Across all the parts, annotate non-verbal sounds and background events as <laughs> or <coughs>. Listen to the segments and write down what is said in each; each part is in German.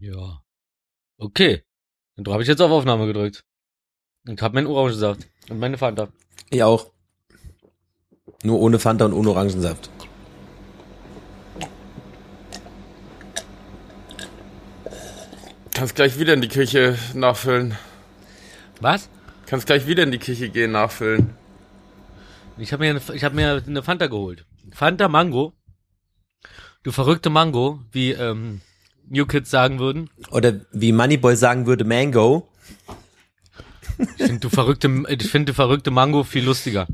Ja. Okay. Und da habe ich jetzt auf Aufnahme gedrückt. Und hab meinen Orangensaft und meine Fanta. Ich auch. Nur ohne Fanta und ohne Orangensaft. Kannst gleich wieder in die Küche nachfüllen. Was? Kannst gleich wieder in die Küche gehen, nachfüllen. Ich habe mir, eine- ich hab mir eine Fanta geholt. Fanta Mango. Du verrückte Mango, wie ähm, New Kids sagen würden. Oder wie Moneyboy sagen würde, Mango. Ich finde du verrückte, ich finde du verrückte Mango viel lustiger.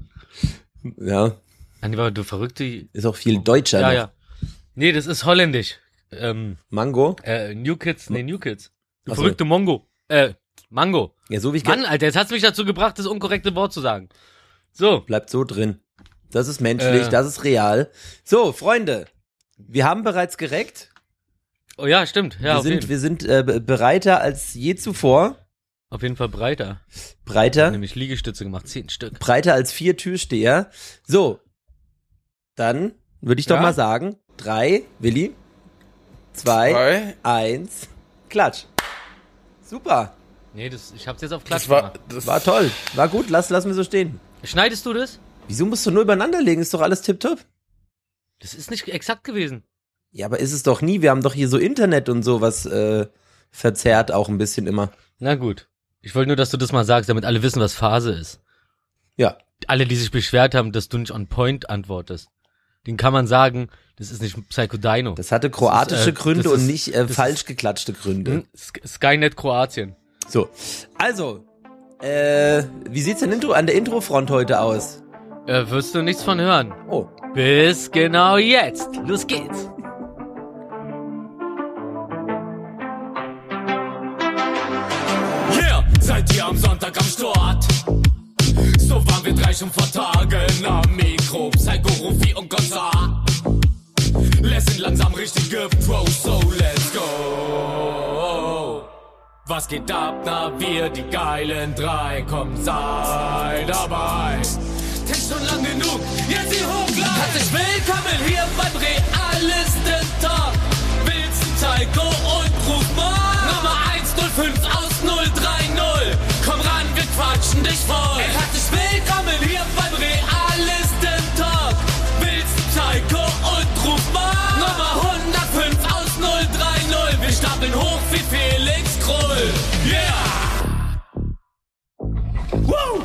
Ja, Nein, du verrückte. ist auch viel deutscher. Ja, noch. ja. Nee, das ist holländisch. Ähm, Mango. äh, New Kids, nee, New Kids. Du verrückte Mongo. Äh, Mango. Ja, so wie ich Mann, Alter, jetzt hat's mich dazu gebracht, das unkorrekte Wort zu sagen. So. Bleibt so drin. Das ist menschlich, Äh. das ist real. So, Freunde. Wir haben bereits gereckt. Oh ja, stimmt. Ja, wir sind, wir sind äh, be- bereiter als je zuvor. auf jeden Fall breiter. Breiter. Nämlich Liegestütze gemacht, zehn Stück. breiter als vier Türsteher. So, dann würde ich doch Ja? mal sagen, drei, Willi, zwei, Zwei. eins, klatsch. Super, Nee, das, ich hab's jetzt auf Klatsch Das war, gemacht. das war toll, war gut, lass, lass mir so stehen. Schneidest du das? Wieso musst du nur übereinander legen? Ist doch alles tipptopp. Das ist nicht exakt gewesen. Ja, aber ist es doch nie. Wir haben doch hier so Internet und so, was äh, verzerrt auch ein bisschen immer. Na gut. Ich wollte nur, dass du das mal sagst, damit alle wissen, was Phase ist. Ja, Alle, die sich beschwert haben, dass du nicht on point antwortest. Den kann man sagen, das ist nicht Psycho Dino. das hatte kroatische äh, Gründe das ist- und nicht äh, das falsch geklatschte Gründe. Hm? Sk- Skynet Kroatien. So, also, äh, wie sieht's denn Intro an der Introfront heute aus? Äh, wirst du nichts von hören. Oh, Bis genau jetzt. Los geht's. Am Sonntag am Start? So waren wir drei schon vor Tagen am Mikro. Psycho, Rufi und Gonza. Les sind langsam richtige Pros, so let's go. Was geht ab? Na, wir, die geilen drei, komm, sei dabei. Text schon lang genug, jetzt die Hochgleich. Herzlich willkommen hier beim Realisten Talk. Wilson, Psycho und Rufmann. Nummer 105 aus quatschen dich voll. Herzlich willkommen hier beim Realisten Talk. Wilson, Psycho und Rufmann. Nummer 105 aus 030. Wir stapeln hoch wie Felix Krull. Yeah! Woo!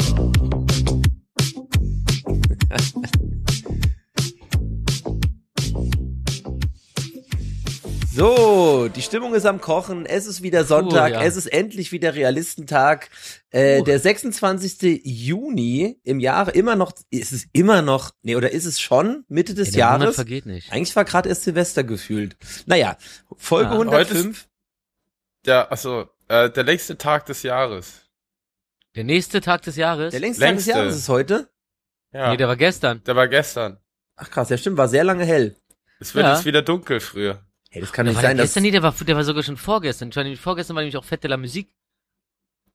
So, die Stimmung ist am Kochen. Es ist wieder Sonntag. ja. Es ist endlich wieder Realistentag. Äh, Puh. der 26. Juni im Jahre immer noch, ist es immer noch, nee, oder ist es schon Mitte des der Monat Jahres? vergeht nicht. Eigentlich war gerade erst Silvester gefühlt. Naja, Folge Ja. 105. ja, also, äh, der längste Tag des Jahres. Der nächste Tag des Jahres? Der längste, Tag des längste. Jahres ist heute. Ja, Nee, der war gestern. der war gestern. Ach krass, ja stimmt, war sehr lange hell. Es wird Ja. jetzt wieder dunkel früher. Hey, das kann nicht sein, der dass gestern, nee, der war, der war sogar schon vorgestern. Ich war nämlich vorgestern war nämlich auch Fette la Musik.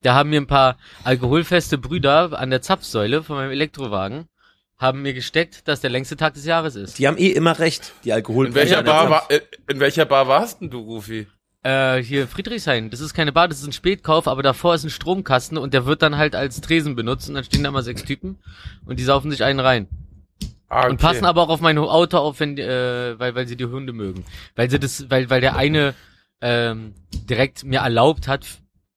Da haben mir ein paar alkoholfeste Brüder an der Zapfsäule von meinem Elektrowagen haben mir gesteckt, dass der längste Tag des Jahres ist. die haben eh immer recht, die In Alkoholbrecher. welcher an der Bar war, äh, in welcher Bar warst denn du, Rufi? Äh, hier Friedrichshain. Das ist keine Bar, das ist ein Spätkauf, aber davor ist ein Stromkasten und der wird dann halt als Tresen benutzt und dann stehen da mal sechs Typen und die saufen sich einen rein. Ah, Und passen aber auch auf mein Auto auf, wenn, äh, weil, weil sie die Hunde mögen. Weil sie das, weil, weil der eine ähm, direkt mir erlaubt hat,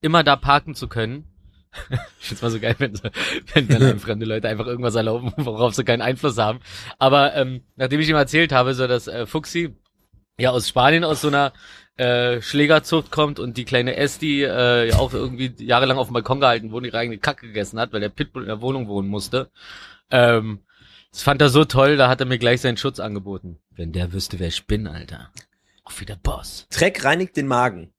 immer da parken zu können. <laughs> ich find's mal so geil, wenn, so, wenn dann <laughs> fremde Leute einfach irgendwas erlauben, <laughs> worauf sie keinen Einfluss haben. Aber ähm, nachdem ich ihm erzählt habe, so dass äh, Fuxi ja aus Spanien aus so einer äh, Schlägerzucht kommt und die kleine Esti äh, ja auch irgendwie jahrelang auf dem Balkon gehalten wurde, ihre eigene Kacke gegessen hat, weil der Pitbull in der Wohnung wohnen musste. Ähm, das fand er so toll, da hat er mir gleich seinen Schutz angeboten. Wenn der wüsste, wer ich bin, Alter. Auch wieder Boss. Dreck reinigt den Magen.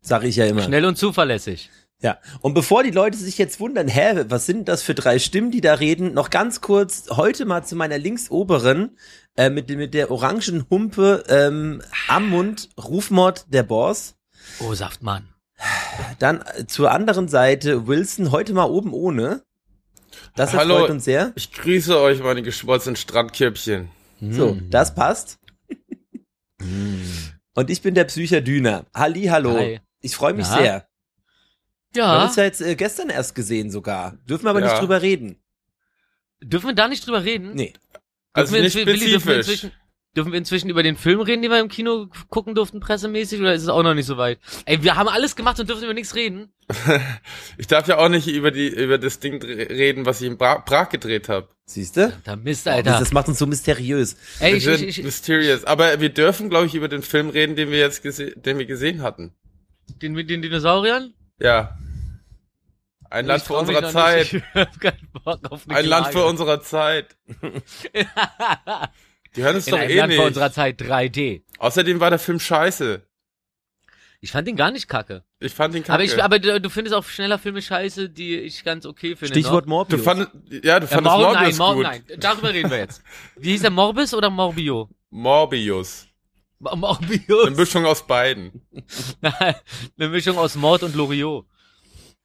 Sag ich ja immer. Schnell und zuverlässig. Ja, und bevor die Leute sich jetzt wundern, hä, was sind das für drei Stimmen, die da reden, noch ganz kurz heute mal zu meiner linksoberen äh, mit, mit der orangen Humpe ähm, am Mund, Rufmord der Boss. Oh, Saftmann. Dann äh, zur anderen Seite Wilson, heute mal oben ohne. Das Hallo. erfreut uns sehr. Ich grüße euch, meine geschmolzenen Strandkippchen. So, Mm. das passt. Und ich bin der Psycher Düner. Halli, hallo. Hi. Ich freue mich Ja. sehr. Wir haben Ja, uns ja jetzt äh, gestern erst gesehen sogar. Dürfen wir aber Ja. nicht drüber reden. dürfen wir da nicht drüber reden? Nee. Also Dürfen wir nicht inzwi- Willi, dürfen wir inzwischen, über den Film reden, den wir im Kino gucken durften, pressemäßig, oder ist es auch noch nicht so weit? Ey, wir haben alles gemacht und dürfen über nichts reden. <laughs> Ich darf ja auch nicht über die über das Ding reden, was ich in Bra Prag gedreht habe. Siehst du? Da Mist, Das, Alter. das macht uns so mysteriös. Ey, Wir ich, sind ich, ich, mysterious. Aber wir dürfen, glaube ich, über den Film reden, den wir jetzt gese den wir gesehen hatten. den mit den Dinosauriern? Ja. Ein Land Ich für trau mich unsere noch nicht. Zeit. Ich hab keinen Bock auf eine Ein Land für Klage. unsere Zeit. <laughs> <laughs> Die hören es doch einem eh Land nicht. vor unserer Zeit 3D. Außerdem war der Film scheiße. Ich fand ihn gar nicht kacke. Ich fand ihn kacke. Aber, ich, aber du, du findest auch schneller Filme scheiße, die ich ganz okay finde. Stichwort noch. Morbius. du fandest, ja, du Ja, fandest Mor nein, Morbius Mor gut. nein, darüber reden wir jetzt. Wie hieß der Morbis oder Morbio? Morbius. Mo- Morbius. Eine Mischung aus beiden. <laughs> Eine Mischung aus Mord und Loriot.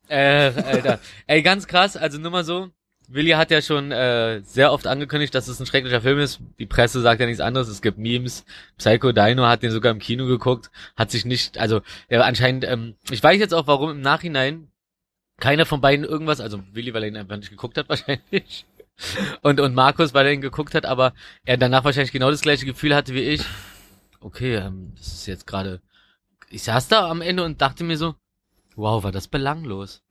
Äh, Alter. Ey, ganz krass, also nur mal so. Willi hat ja schon äh, sehr oft angekündigt, dass es ein schrecklicher Film ist. Die Presse sagt ja nichts anderes. Es gibt Memes. Psycho Dino hat den sogar im Kino geguckt, hat sich nicht, also ja, anscheinend, ähm, ich weiß jetzt auch, warum im Nachhinein keiner von beiden irgendwas, also Willi, weil er ihn einfach nicht geguckt hat <laughs> wahrscheinlich. Und, und Markus, weil er ihn geguckt hat, aber er danach wahrscheinlich genau das gleiche Gefühl hatte wie ich. Okay, ähm, das ist jetzt gerade. Ich saß da am Ende und dachte mir so, wow, war das belanglos.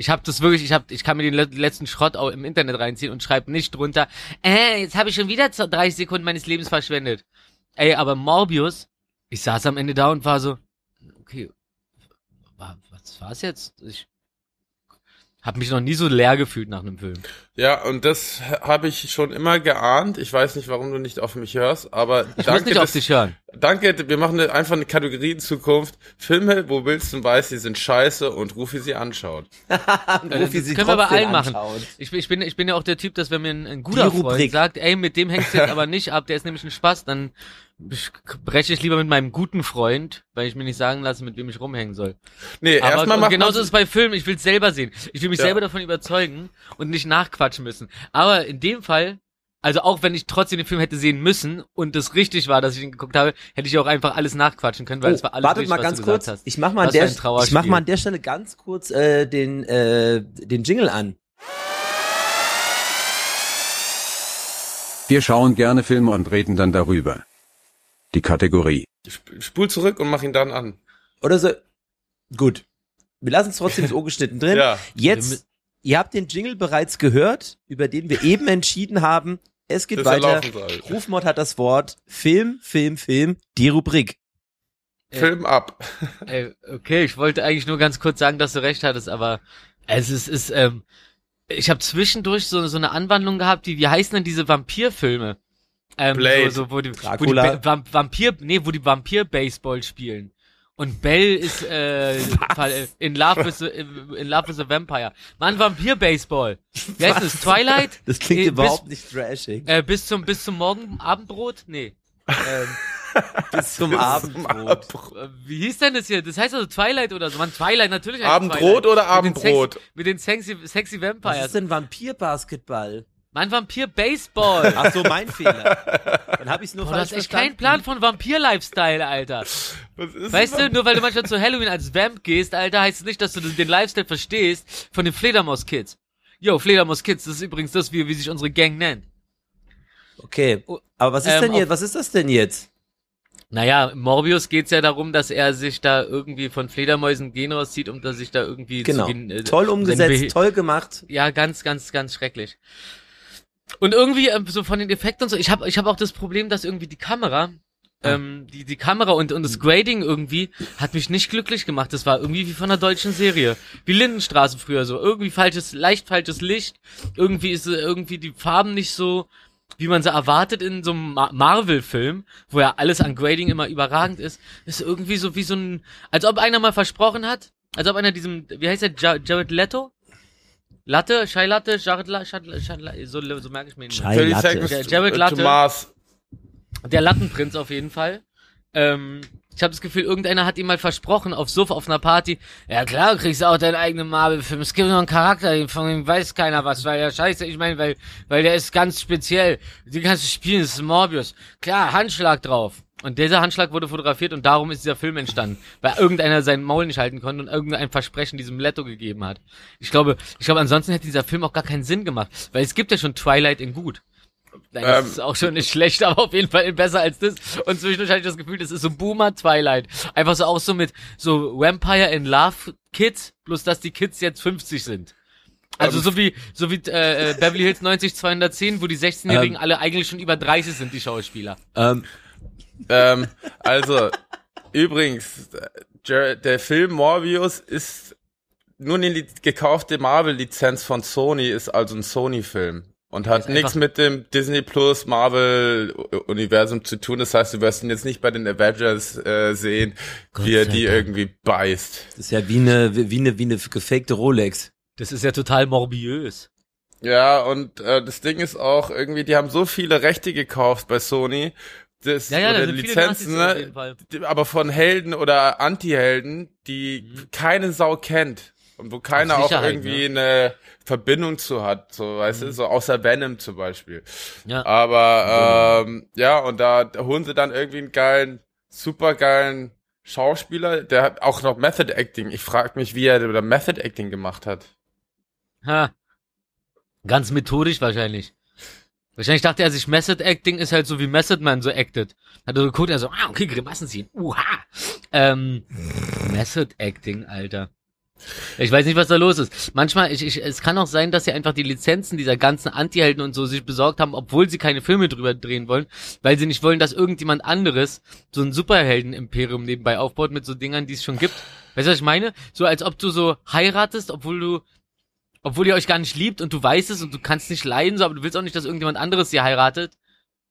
Ich habe das wirklich, ich hab, ich kann mir den le- letzten Schrott auch im Internet reinziehen und schreibe nicht drunter, äh, jetzt habe ich schon wieder z- 30 Sekunden meines Lebens verschwendet. Ey, aber Morbius, ich saß am Ende da und war so, okay, wa- was war's jetzt? Ich habe mich noch nie so leer gefühlt nach einem Film. Ja, und das habe ich schon immer geahnt. Ich weiß nicht, warum du nicht auf mich hörst, aber <laughs> Ich muss danke, nicht auf dass- dich hören. danke, wir machen eine, einfach eine Kategorie in Zukunft. Filme, wo Wilson weiß, sie sind scheiße und Rufi sie anschaut. <laughs> Rufi das sie können wir bei trotzdem allen machen. Ich, bin- ich, bin, ich bin ja auch der Typ, dass wenn mir ein, ein guter. Freund sagt, ey, mit dem hängst du jetzt <laughs> aber nicht ab, der ist nämlich ein Spaß, dann breche ich lieber mit meinem guten Freund, weil ich mir nicht sagen lasse, mit wem ich rumhängen soll. Nee, Aber erstmal genauso ist es bei Filmen, ich will es selber sehen. Ich will mich Ja. selber davon überzeugen und nicht nachquatschen müssen. Aber in dem Fall, also auch wenn ich trotzdem den Film hätte sehen müssen und es richtig war, dass ich ihn geguckt habe, hätte ich auch einfach alles nachquatschen können, weil es war alles Oh, wartet richtig, mal was ganz du kurz. Ich mach mal, an der, ich mach mal an der Stelle ganz kurz äh, den, äh, den Jingle an. Wir schauen gerne Filme und reden dann darüber. Die Kategorie. Sp- spul zurück und mach ihn dann an. Oder so. Gut. Wir lassen es trotzdem das <laughs> Ohr geschnitten drin. Ja. Jetzt, ihr habt den Jingle bereits gehört, über den wir eben entschieden haben. Es geht Dass er weiter. Rufmord hat das Wort. Film, Film, Film. Die Rubrik. Film ab. <laughs> Ey, okay, ich wollte eigentlich nur ganz kurz sagen, dass du recht hattest, aber es ist, ist ähm, ich habe zwischendurch so, so eine Anwandlung gehabt, die, wie heißen denn diese Vampirfilme? Ähm, Blade. So, so, wo die, wo die Vampir, nee, wo die Vampir-Baseball spielen. Und Bell ist äh, in Love with the, in Love with a Vampire. Mann, Vampir-Baseball. Wie heißt das? Twilight? Das klingt Äh, überhaupt nicht trashig. Bis, äh, bis zum bis zum Morgen Abendbrot? Nee. Ähm, <laughs> Bis zum Abendbrot. äh, wie hieß denn das hier? Das heißt also Twilight oder so. Man, Twilight, natürlich Abendbrot Twilight. oder Mit den Sex- Abendbrot? Mit den sexy, sexy Was Vampires. ist denn Vampir-Basketball? Mein Vampir-Baseball. Ach so, mein Fehler. Dann habe ich es nur Boah, du falsch hast echt verstanden. keinen Plan von Vampir-Lifestyle, Alter. Was ist Weißt das? du, nur weil du manchmal zu Halloween als Vamp gehst, Alter, heißt es nicht, dass du den Lifestyle verstehst von den Fledermaus-Kids. Yo, Fledermaus-Kids, das ist übrigens das, wie, wie sich unsere Gang nennt. Okay. Oh, Aber was ist ähm, denn jetzt? Was ist das denn jetzt? Naja, Morbius geht's ja darum, dass er sich da irgendwie von Fledermäusen Gen rauszieht, um da sich da irgendwie Genau. zu äh, Toll umgesetzt, toll gemacht. Ja, ganz, ganz, ganz schrecklich. Und irgendwie ähm, so von den Effekten und so, ich habe ich hab auch das Problem, dass irgendwie die Kamera, ähm, die, die Kamera und, und das Grading irgendwie hat mich nicht glücklich gemacht. Das war irgendwie wie von einer deutschen Serie. Wie Lindenstraße früher so. Irgendwie falsches, leicht falsches Licht. Irgendwie ist äh, irgendwie die Farben nicht so, wie man sie erwartet in so einem Ma- Marvel-Film, wo ja alles an Grading immer überragend ist. Ist irgendwie so wie so ein, als ob einer mal versprochen hat, als ob einer diesem, wie heißt der, Ja- Jared Leto? Latte, Shai Latte, Jared Latte, so, so merke ich mir ihn. Shai- 30 Latte. Seconds Ja, Jared Latte. Der Lattenprinz auf jeden Fall. Ähm, Ich habe das Gefühl, irgendeiner hat ihm mal versprochen, auf Suff, auf einer Party, ja klar, du kriegst auch deinen eigenen Marvel-Film. Es gibt noch einen Charakter, von dem weiß keiner was, weil der scheiße, ich meine, weil, weil der ist ganz speziell. Den kannst du spielen, das ist Morbius. Klar, Handschlag drauf. Und dieser Handschlag wurde fotografiert und darum ist dieser Film entstanden. Weil irgendeiner seinen Maul nicht halten konnte und irgendein Versprechen diesem Letto gegeben hat. Ich glaube, ich glaube, ansonsten hätte dieser Film auch gar keinen Sinn gemacht. Weil es gibt ja schon Twilight in gut. Nein, das Ähm. ist auch schon nicht schlecht, aber auf jeden Fall besser als das. Und zwischendurch hatte ich das Gefühl, das ist so Boomer Twilight. Einfach so auch so mit so Vampire in Love Kids, bloß dass die Kids jetzt 50 sind. Also Ähm. so wie so wie äh, äh, Beverly Hills 90 210, wo die 16-Jährigen Ähm. alle eigentlich schon über 30 sind, die Schauspieler. Ähm, Ähm, also, übrigens, der Film Morbius ist nur eine gekaufte Marvel-Lizenz von Sony, ist also ein Sony-Film. Und hat nichts mit dem Disney Plus Marvel-Universum zu tun. Das heißt, du wirst ihn jetzt nicht bei den Avengers äh, sehen, Gott wie er die Dank. irgendwie beißt. das ist ja wie eine, wie eine, wie eine gefakte Rolex. Das ist ja total morbiös. Ja, und äh, das Ding ist auch irgendwie, die haben so viele Rechte gekauft bei Sony. Das, Ja, ja, da oder viele Lizenzen, ne? aber von Helden oder Anti-Helden, die Mhm. keine Sau kennt und wo keiner auch irgendwie ne? eine Verbindung zu hat, so weißt Mhm. du, so außer Venom zum Beispiel. Ja. Aber ähm, ja, und da, da holen sie dann irgendwie einen geilen, supergeilen Schauspieler, der hat auch noch Method Acting. Ich frage mich, wie er da Method Acting gemacht hat. Ha. Ganz methodisch wahrscheinlich. Wahrscheinlich dachte er sich, Method Acting ist halt so wie Method Man so acted. Hat er so geguckt, er so, ah, okay, Grimassen ziehen. Uha. Ähm, Method Acting, Alter. Ich weiß nicht, was da los ist. Manchmal, ich, ich, es kann auch sein, dass sie einfach die Lizenzen dieser ganzen Anti-Helden und so sich besorgt haben, obwohl sie keine Filme drüber drehen wollen, weil sie nicht wollen, dass irgendjemand anderes so ein Superhelden-Imperium nebenbei aufbaut mit so Dingern, die es schon gibt. Weißt du, was ich meine? So als ob du so heiratest, obwohl du obwohl ihr euch gar nicht liebt und du weißt es und du kannst nicht leiden, so, aber du willst auch nicht, dass irgendjemand anderes sie heiratet.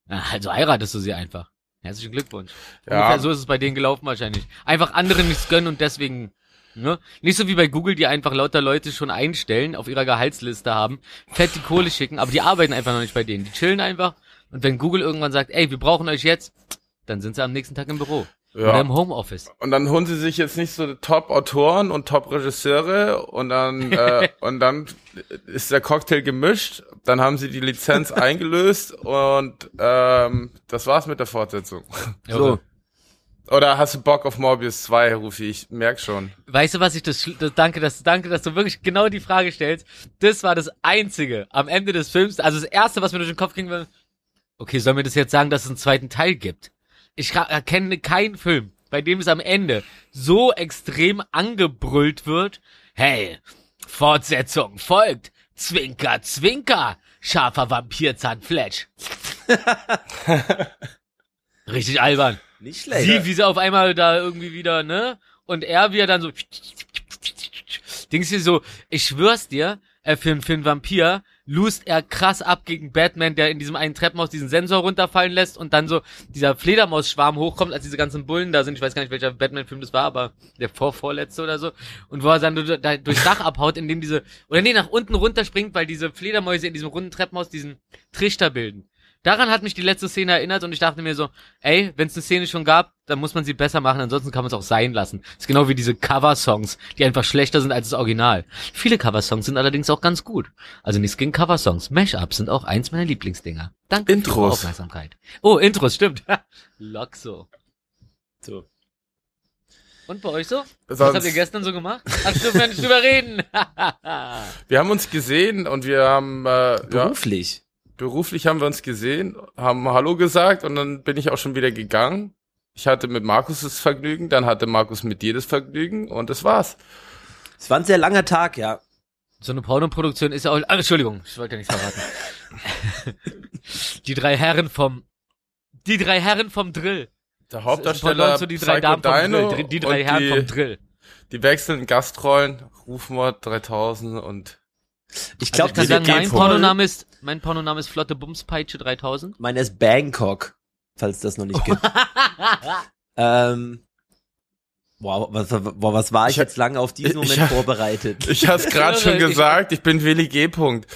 Ja, also heiratest du sie einfach. Herzlichen Glückwunsch. Ja. Ungefähr so ist es bei denen gelaufen wahrscheinlich. Einfach anderen nichts gönnen und deswegen, ne? Nicht so wie bei Google, die einfach lauter Leute schon einstellen, auf ihrer Gehaltsliste haben, fett die Kohle schicken, aber die arbeiten einfach noch nicht bei denen. Die chillen einfach und wenn Google irgendwann sagt, ey, wir brauchen euch jetzt, dann sind sie am nächsten Tag im Büro. Oder Ja. im Homeoffice. Und dann holen sie sich jetzt nicht so Top-Autoren und Top-Regisseure und dann äh, <laughs> und dann ist der Cocktail gemischt. Dann haben sie die Lizenz <laughs> eingelöst und ähm, das war's mit der Fortsetzung. So. Oder hast du Bock auf Morbius 2, Rufi? Ich merk schon. Weißt du, was ich das, das danke, dass danke, dass du wirklich genau die Frage stellst. Das war das einzige am Ende des Films, also das erste, was mir durch den Kopf ging, war, okay, soll mir das jetzt sagen, dass es einen zweiten Teil gibt? Ich erkenne keinen Film, bei dem es am Ende so extrem angebrüllt wird. Hey, Fortsetzung folgt. Zwinker, Zwinker. Scharfer Vampirzahnfletsch. <laughs> Richtig albern. Nicht schlecht. Sie, wie sie auf einmal da irgendwie wieder, ne? Und er, wie er dann so, Dings hier so, ich schwör's dir, äh, für, für einen Vampir, lust er krass ab gegen Batman, der in diesem einen Treppenhaus diesen Sensor runterfallen lässt und dann so dieser Fledermausschwarm hochkommt, als diese ganzen Bullen da sind. Ich weiß gar nicht, welcher Batman-Film das war, aber der vorvorletzte oder so. Und wo er dann da, durchs Dach abhaut, indem diese, oder nee, nach unten runterspringt, weil diese Fledermäuse in diesem runden Treppenhaus diesen Trichter bilden. Daran hat mich die letzte Szene erinnert und ich dachte mir so, ey, wenn es eine Szene schon gab, dann muss man sie besser machen, ansonsten kann man es auch sein lassen. ist genau wie diese Cover-Songs, die einfach schlechter sind als das Original. Viele Cover-Songs sind allerdings auch ganz gut. Also nichts gegen Cover-Songs. Mash-ups sind auch eins meiner Lieblingsdinger. Danke für Intros. Ihre Aufmerksamkeit. Oh, Intros, stimmt. <laughs> Loxo. So. Und bei euch so? Was Sonst- habt ihr gestern so gemacht? Ach, dürfen wir nicht drüber reden. <laughs> Wir haben uns gesehen und wir haben äh, ja, Beruflich. haben wir uns gesehen, haben Hallo gesagt und dann bin ich auch schon wieder gegangen. Ich hatte mit Markus das Vergnügen, dann hatte Markus mit dir das Vergnügen und das war's. Es war ein sehr langer Tag, ja. So eine Pornoproduktion ist ja auch. Ah, Entschuldigung, ich wollte ja nichts verraten. die drei Herren vom. Die drei Herren vom Drill. Der Das Hauptdarsteller zu die drei Psycho Damen vom Drill. Die drei Herren die, vom Drill. die wechselnden Gastrollen, Rufmord 3000 und Ich Also glaube, sagen, mein geht Pornoname ist, mein Pornoname ist Flotte Bumspeitsche 3000. Meiner ist Bangkok, falls das noch nicht gibt. <laughs> ähm, wow, was, wow, was war ich, Ich- jetzt lange auf diesen ich- Moment vorbereitet? <laughs> ich hab's gerade schon Ich- <laughs> gesagt, ich bin Willi G. Punkt.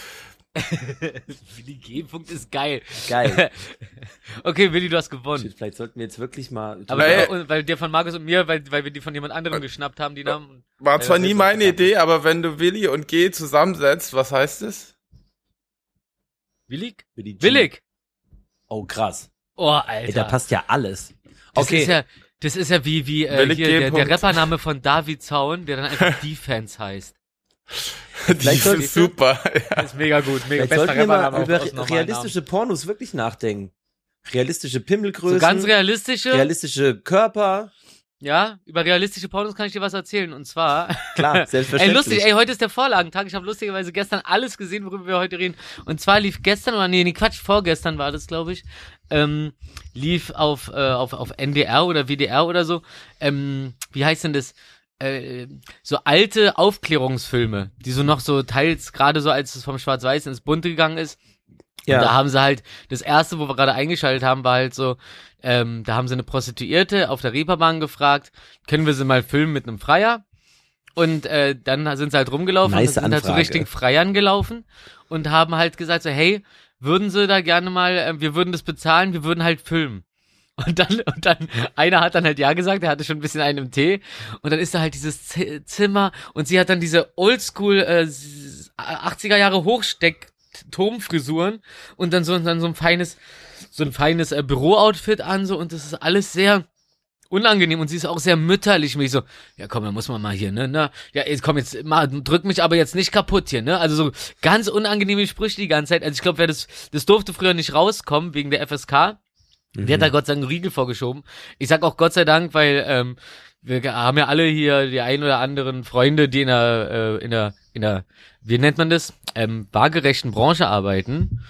Willi G-Punkt ist geil. Geil. okay, Willi, du hast gewonnen. Shit, vielleicht sollten wir jetzt wirklich mal. Aber und, weil der von Markus und mir, weil, weil wir die von jemand anderem geschnappt haben, die Namen. War zwar nie meine. Idee, aber wenn du Willi und G zusammensetzt, was heißt es? Willig? Willi G. Willig! Oh, krass. Oh, Alter. Ey, da passt ja alles. das Okay. ist ja, das ist ja wie, wie, äh, Willig hier, der, der. Rappername von David Zaun, der dann einfach <laughs> Defense heißt. <laughs> Die sind soll- super. Das ist mega gut, mega Vielleicht sollten wir mal über realistische Pornos wirklich nachdenken. Realistische. Pimmelgrößen. So ganz realistische, realistische Körper. Ja, über realistische Pornos kann ich dir was erzählen, und zwar, <laughs> Klar, <laughs> Ey, selbstverständlich. lustig, ey, heute ist der Vorlagentag. Ich habe lustigerweise gestern alles gesehen, worüber wir heute reden. Und zwar lief gestern, oder nee, nee, Quatsch, vorgestern war das, glaube ich, ähm, lief auf, äh, auf, auf NDR oder WDR oder so, ähm, wie heißt denn das? Äh, so alte Aufklärungsfilme, die so noch so teils, gerade so als es vom Schwarz-Weiß ins Bunte gegangen ist, ja. und da haben sie halt, das erste, wo wir gerade eingeschaltet haben, war halt so, ähm, da haben sie eine Prostituierte auf der Reeperbahn gefragt, können wir sie mal filmen mit einem Freier? Und äh, dann sind sie halt rumgelaufen Nice und sind halt zu Anfrage. richtigen Freiern gelaufen und haben halt gesagt so, hey, würden sie da gerne mal, äh, wir würden das bezahlen, wir würden halt filmen. Und dann, und dann, einer hat dann halt ja gesagt, er hatte schon ein bisschen einen im Tee. Und dann ist da halt dieses Z Zimmer und sie hat dann diese Oldschool äh, 80er Jahre Hochsteck Turmfrisuren und dann so, dann so ein feines, so ein feines äh, Bürooutfit an, so, und das ist alles sehr unangenehm und sie ist auch sehr mütterlich. Mich so, ja komm, dann muss man mal hier, ne, ne, ja, jetzt komm jetzt, mal, drück mich aber jetzt nicht kaputt hier, ne, also so ganz unangenehme Sprüche die ganze Zeit, also ich glaube, wer das, das durfte früher nicht rauskommen wegen der FSK, der hat da Gott sei Dank einen Riegel vorgeschoben. Ich sag auch Gott sei Dank, weil ähm, wir haben ja alle hier die ein oder anderen Freunde, die in der, äh, in der, in der, wie nennt man das, ähm, waagerechten Branche arbeiten.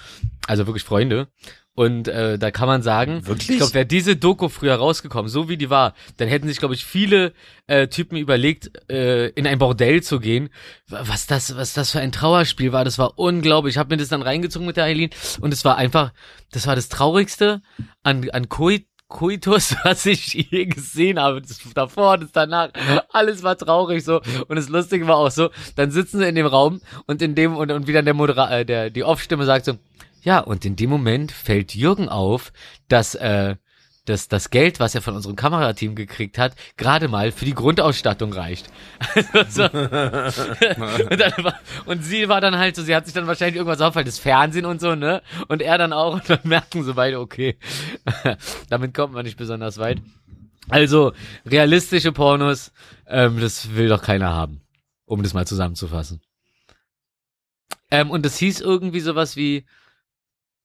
Also wirklich Freunde. Und äh, da kann man sagen, Wirklich? ich glaube, wäre diese Doku früher rausgekommen, so wie die war, dann hätten sich, glaube ich, viele äh, Typen überlegt, äh, in ein Bordell zu gehen. Was das, was das für ein Trauerspiel war, das war unglaublich. Ich habe mir das dann reingezogen mit der Eileen und es war einfach, das war das Traurigste an, an Coit Coitus, <laughs> was ich je gesehen habe. Das davor, das danach. Alles war traurig so. Und das Lustige war auch so, dann sitzen sie in dem Raum und in dem, und, und wieder der Modera äh, der, die Off-Stimme sagt so, ja, und in dem Moment fällt Jürgen auf, dass, äh, dass das Geld, was er von unserem Kamerateam gekriegt hat, gerade mal für die Grundausstattung reicht. <laughs> Also so. <laughs> und, war, und sie war dann halt so, sie hat sich dann wahrscheinlich irgendwas auffallen, das Fernsehen und so, ne? Und er dann auch, und dann merken sie beide, okay, <laughs> damit kommt man nicht besonders weit. Also, realistische Pornos, ähm, das will doch keiner haben, um das mal zusammenzufassen. Ähm, und es hieß irgendwie sowas wie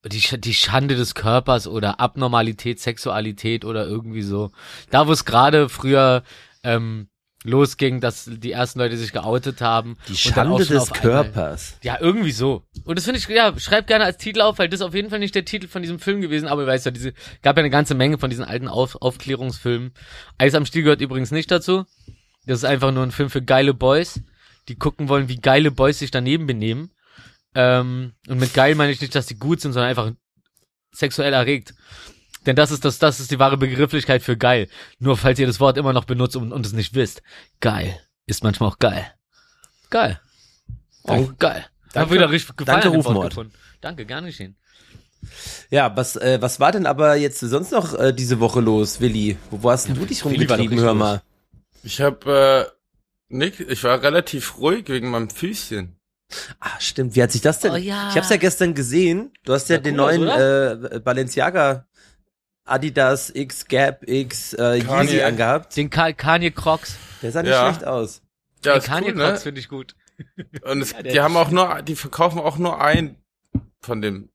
die, die Schande des Körpers oder Abnormalität, Sexualität oder irgendwie so. Da, wo es gerade früher ähm, losging, dass die ersten Leute sich geoutet haben. Die und dann auch Schande des auf einmal- Körpers. Ja, irgendwie so. Und das finde ich, ja, schreib gerne als Titel auf, weil das ist auf jeden Fall nicht der Titel von diesem Film gewesen, aber weißt du, diese, gab ja eine ganze Menge von diesen alten auf, Aufklärungsfilmen. Eis am Stiel gehört übrigens nicht dazu. Das ist einfach nur ein Film für geile Boys, die gucken wollen, wie geile Boys sich daneben benehmen. Ähm, und mit geil meine ich nicht, dass die gut sind, sondern einfach sexuell erregt. Denn das ist das, das ist die wahre Begrifflichkeit für geil. Nur falls ihr das Wort immer noch benutzt und, und es nicht wisst. Geil ist manchmal auch geil. Geil. Auch geil. Danke- Hab wieder richtig gefallen danke, Rufmord. gefunden. Danke, gern geschehen. Ja, was, äh, was war denn aber jetzt sonst noch äh, diese Woche los, Willi? Wo, wo hast denn du dich rumgetrieben, hör mal? Ich hab, äh, Nick, ich war relativ ruhig wegen meinem Füßchen. Ah, stimmt. Wie hat sich das denn? Oh ja. Ich hab's ja gestern gesehen. Du hast ja, Ja, den cool neuen äh, Balenciaga Adidas X Gap X äh. Yeezy angehabt. Den Ka Kanye Crocs. Der sah nicht Ja. schlecht aus. Ja, Den Kanye cool, Crocs ne? finde ich gut. Und es, <laughs> die haben auch nur, die verkaufen auch nur ein von dem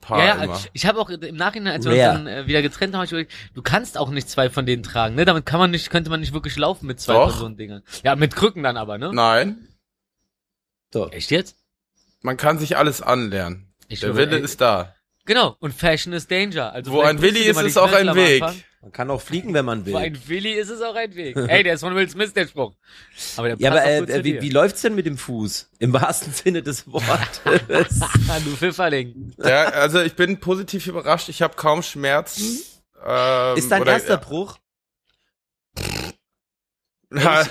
Paar ja, ja, immer. ich habe auch im Nachhinein, als wir Rare. uns dann äh, wieder getrennt haben, hab ich überlegt, du kannst auch nicht zwei von denen tragen, ne? Damit kann man nicht, könnte man nicht wirklich laufen mit zwei Doch. einen Dingern. Ja, mit Krücken dann aber, ne? Nein, So. Echt jetzt? man kann sich alles anlernen. Ich Der glaube, Wille ey, ist da. Genau, und Fashion is Danger. Also Wo ein Willi ist, ist auch ein Knöchel Weg. Anfang. Man kann auch fliegen, wenn man will. Wo ein Willi ist es auch ein Weg. Ey, der ist von Will Smith, der Spruch. Aber der ja, aber äh, äh, wie, wie läuft's denn mit dem Fuß? Im wahrsten Sinne des Wortes. <laughs> Du Pfifferling. Ja, also ich bin positiv überrascht. Ich habe kaum Schmerzen. Ähm, Ist dein oder- erster Bruch? Na, Ich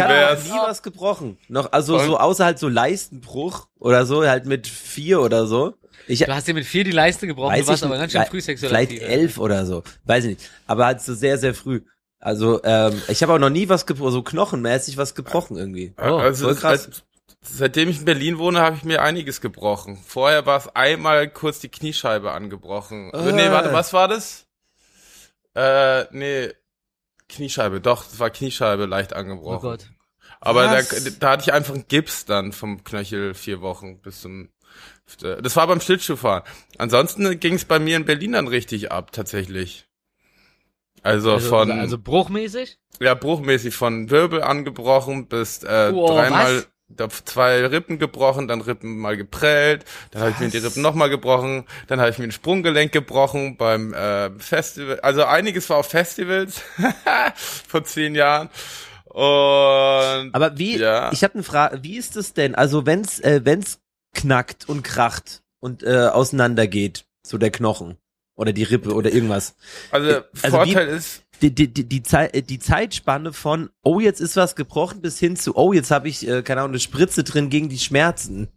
habe wär's. noch nie was gebrochen. Noch, also Und? so außer halt so Leistenbruch oder so, halt mit vier oder so. Ich, Du hast dir mit vier die Leiste gebrochen, du warst ich aber ganz schön früh sexuell Vielleicht aktiv. elf oder so. Weiß ich nicht. Aber halt so sehr, sehr früh. Also, ähm, ich habe auch noch nie was gebrochen, so knochenmäßig was gebrochen irgendwie. Oh, also voll krass. seitdem ich in Berlin wohne, habe ich mir einiges gebrochen. Vorher war es einmal kurz die Kniescheibe angebrochen. Ah. Nee, warte, was war das? Äh, nee, Kniescheibe, doch, das war Kniescheibe leicht Oh angebrochen. Gott. Aber da, da hatte ich einfach einen Gips dann vom Knöchel vier Wochen bis zum. Das war beim Schlittschuhfahren. Ansonsten ging es bei mir in Berlin dann richtig ab, tatsächlich. Also, Also, von also bruchmäßig? ja bruchmäßig von Wirbel angebrochen bis äh, Wow, dreimal was? Da zwei Rippen gebrochen, dann Rippen mal geprellt, dann habe ich mir die Rippen nochmal gebrochen, dann habe ich mir ein Sprunggelenk gebrochen beim äh, Festival. Also einiges war auf Festivals <laughs> vor zehn Jahren. Und Aber wie, Ja. ich habe eine Frage, wie ist es denn? Also wenn's, äh, wenn's knackt und kracht und äh, auseinander geht, so der Knochen oder die Rippe oder irgendwas. also, also Vorteil ist, Die, die, die, die, Zeit, äh, die Zeitspanne von, oh, jetzt ist was gebrochen, bis hin zu, oh, jetzt habe ich, äh, keine Ahnung, eine Spritze drin gegen die Schmerzen.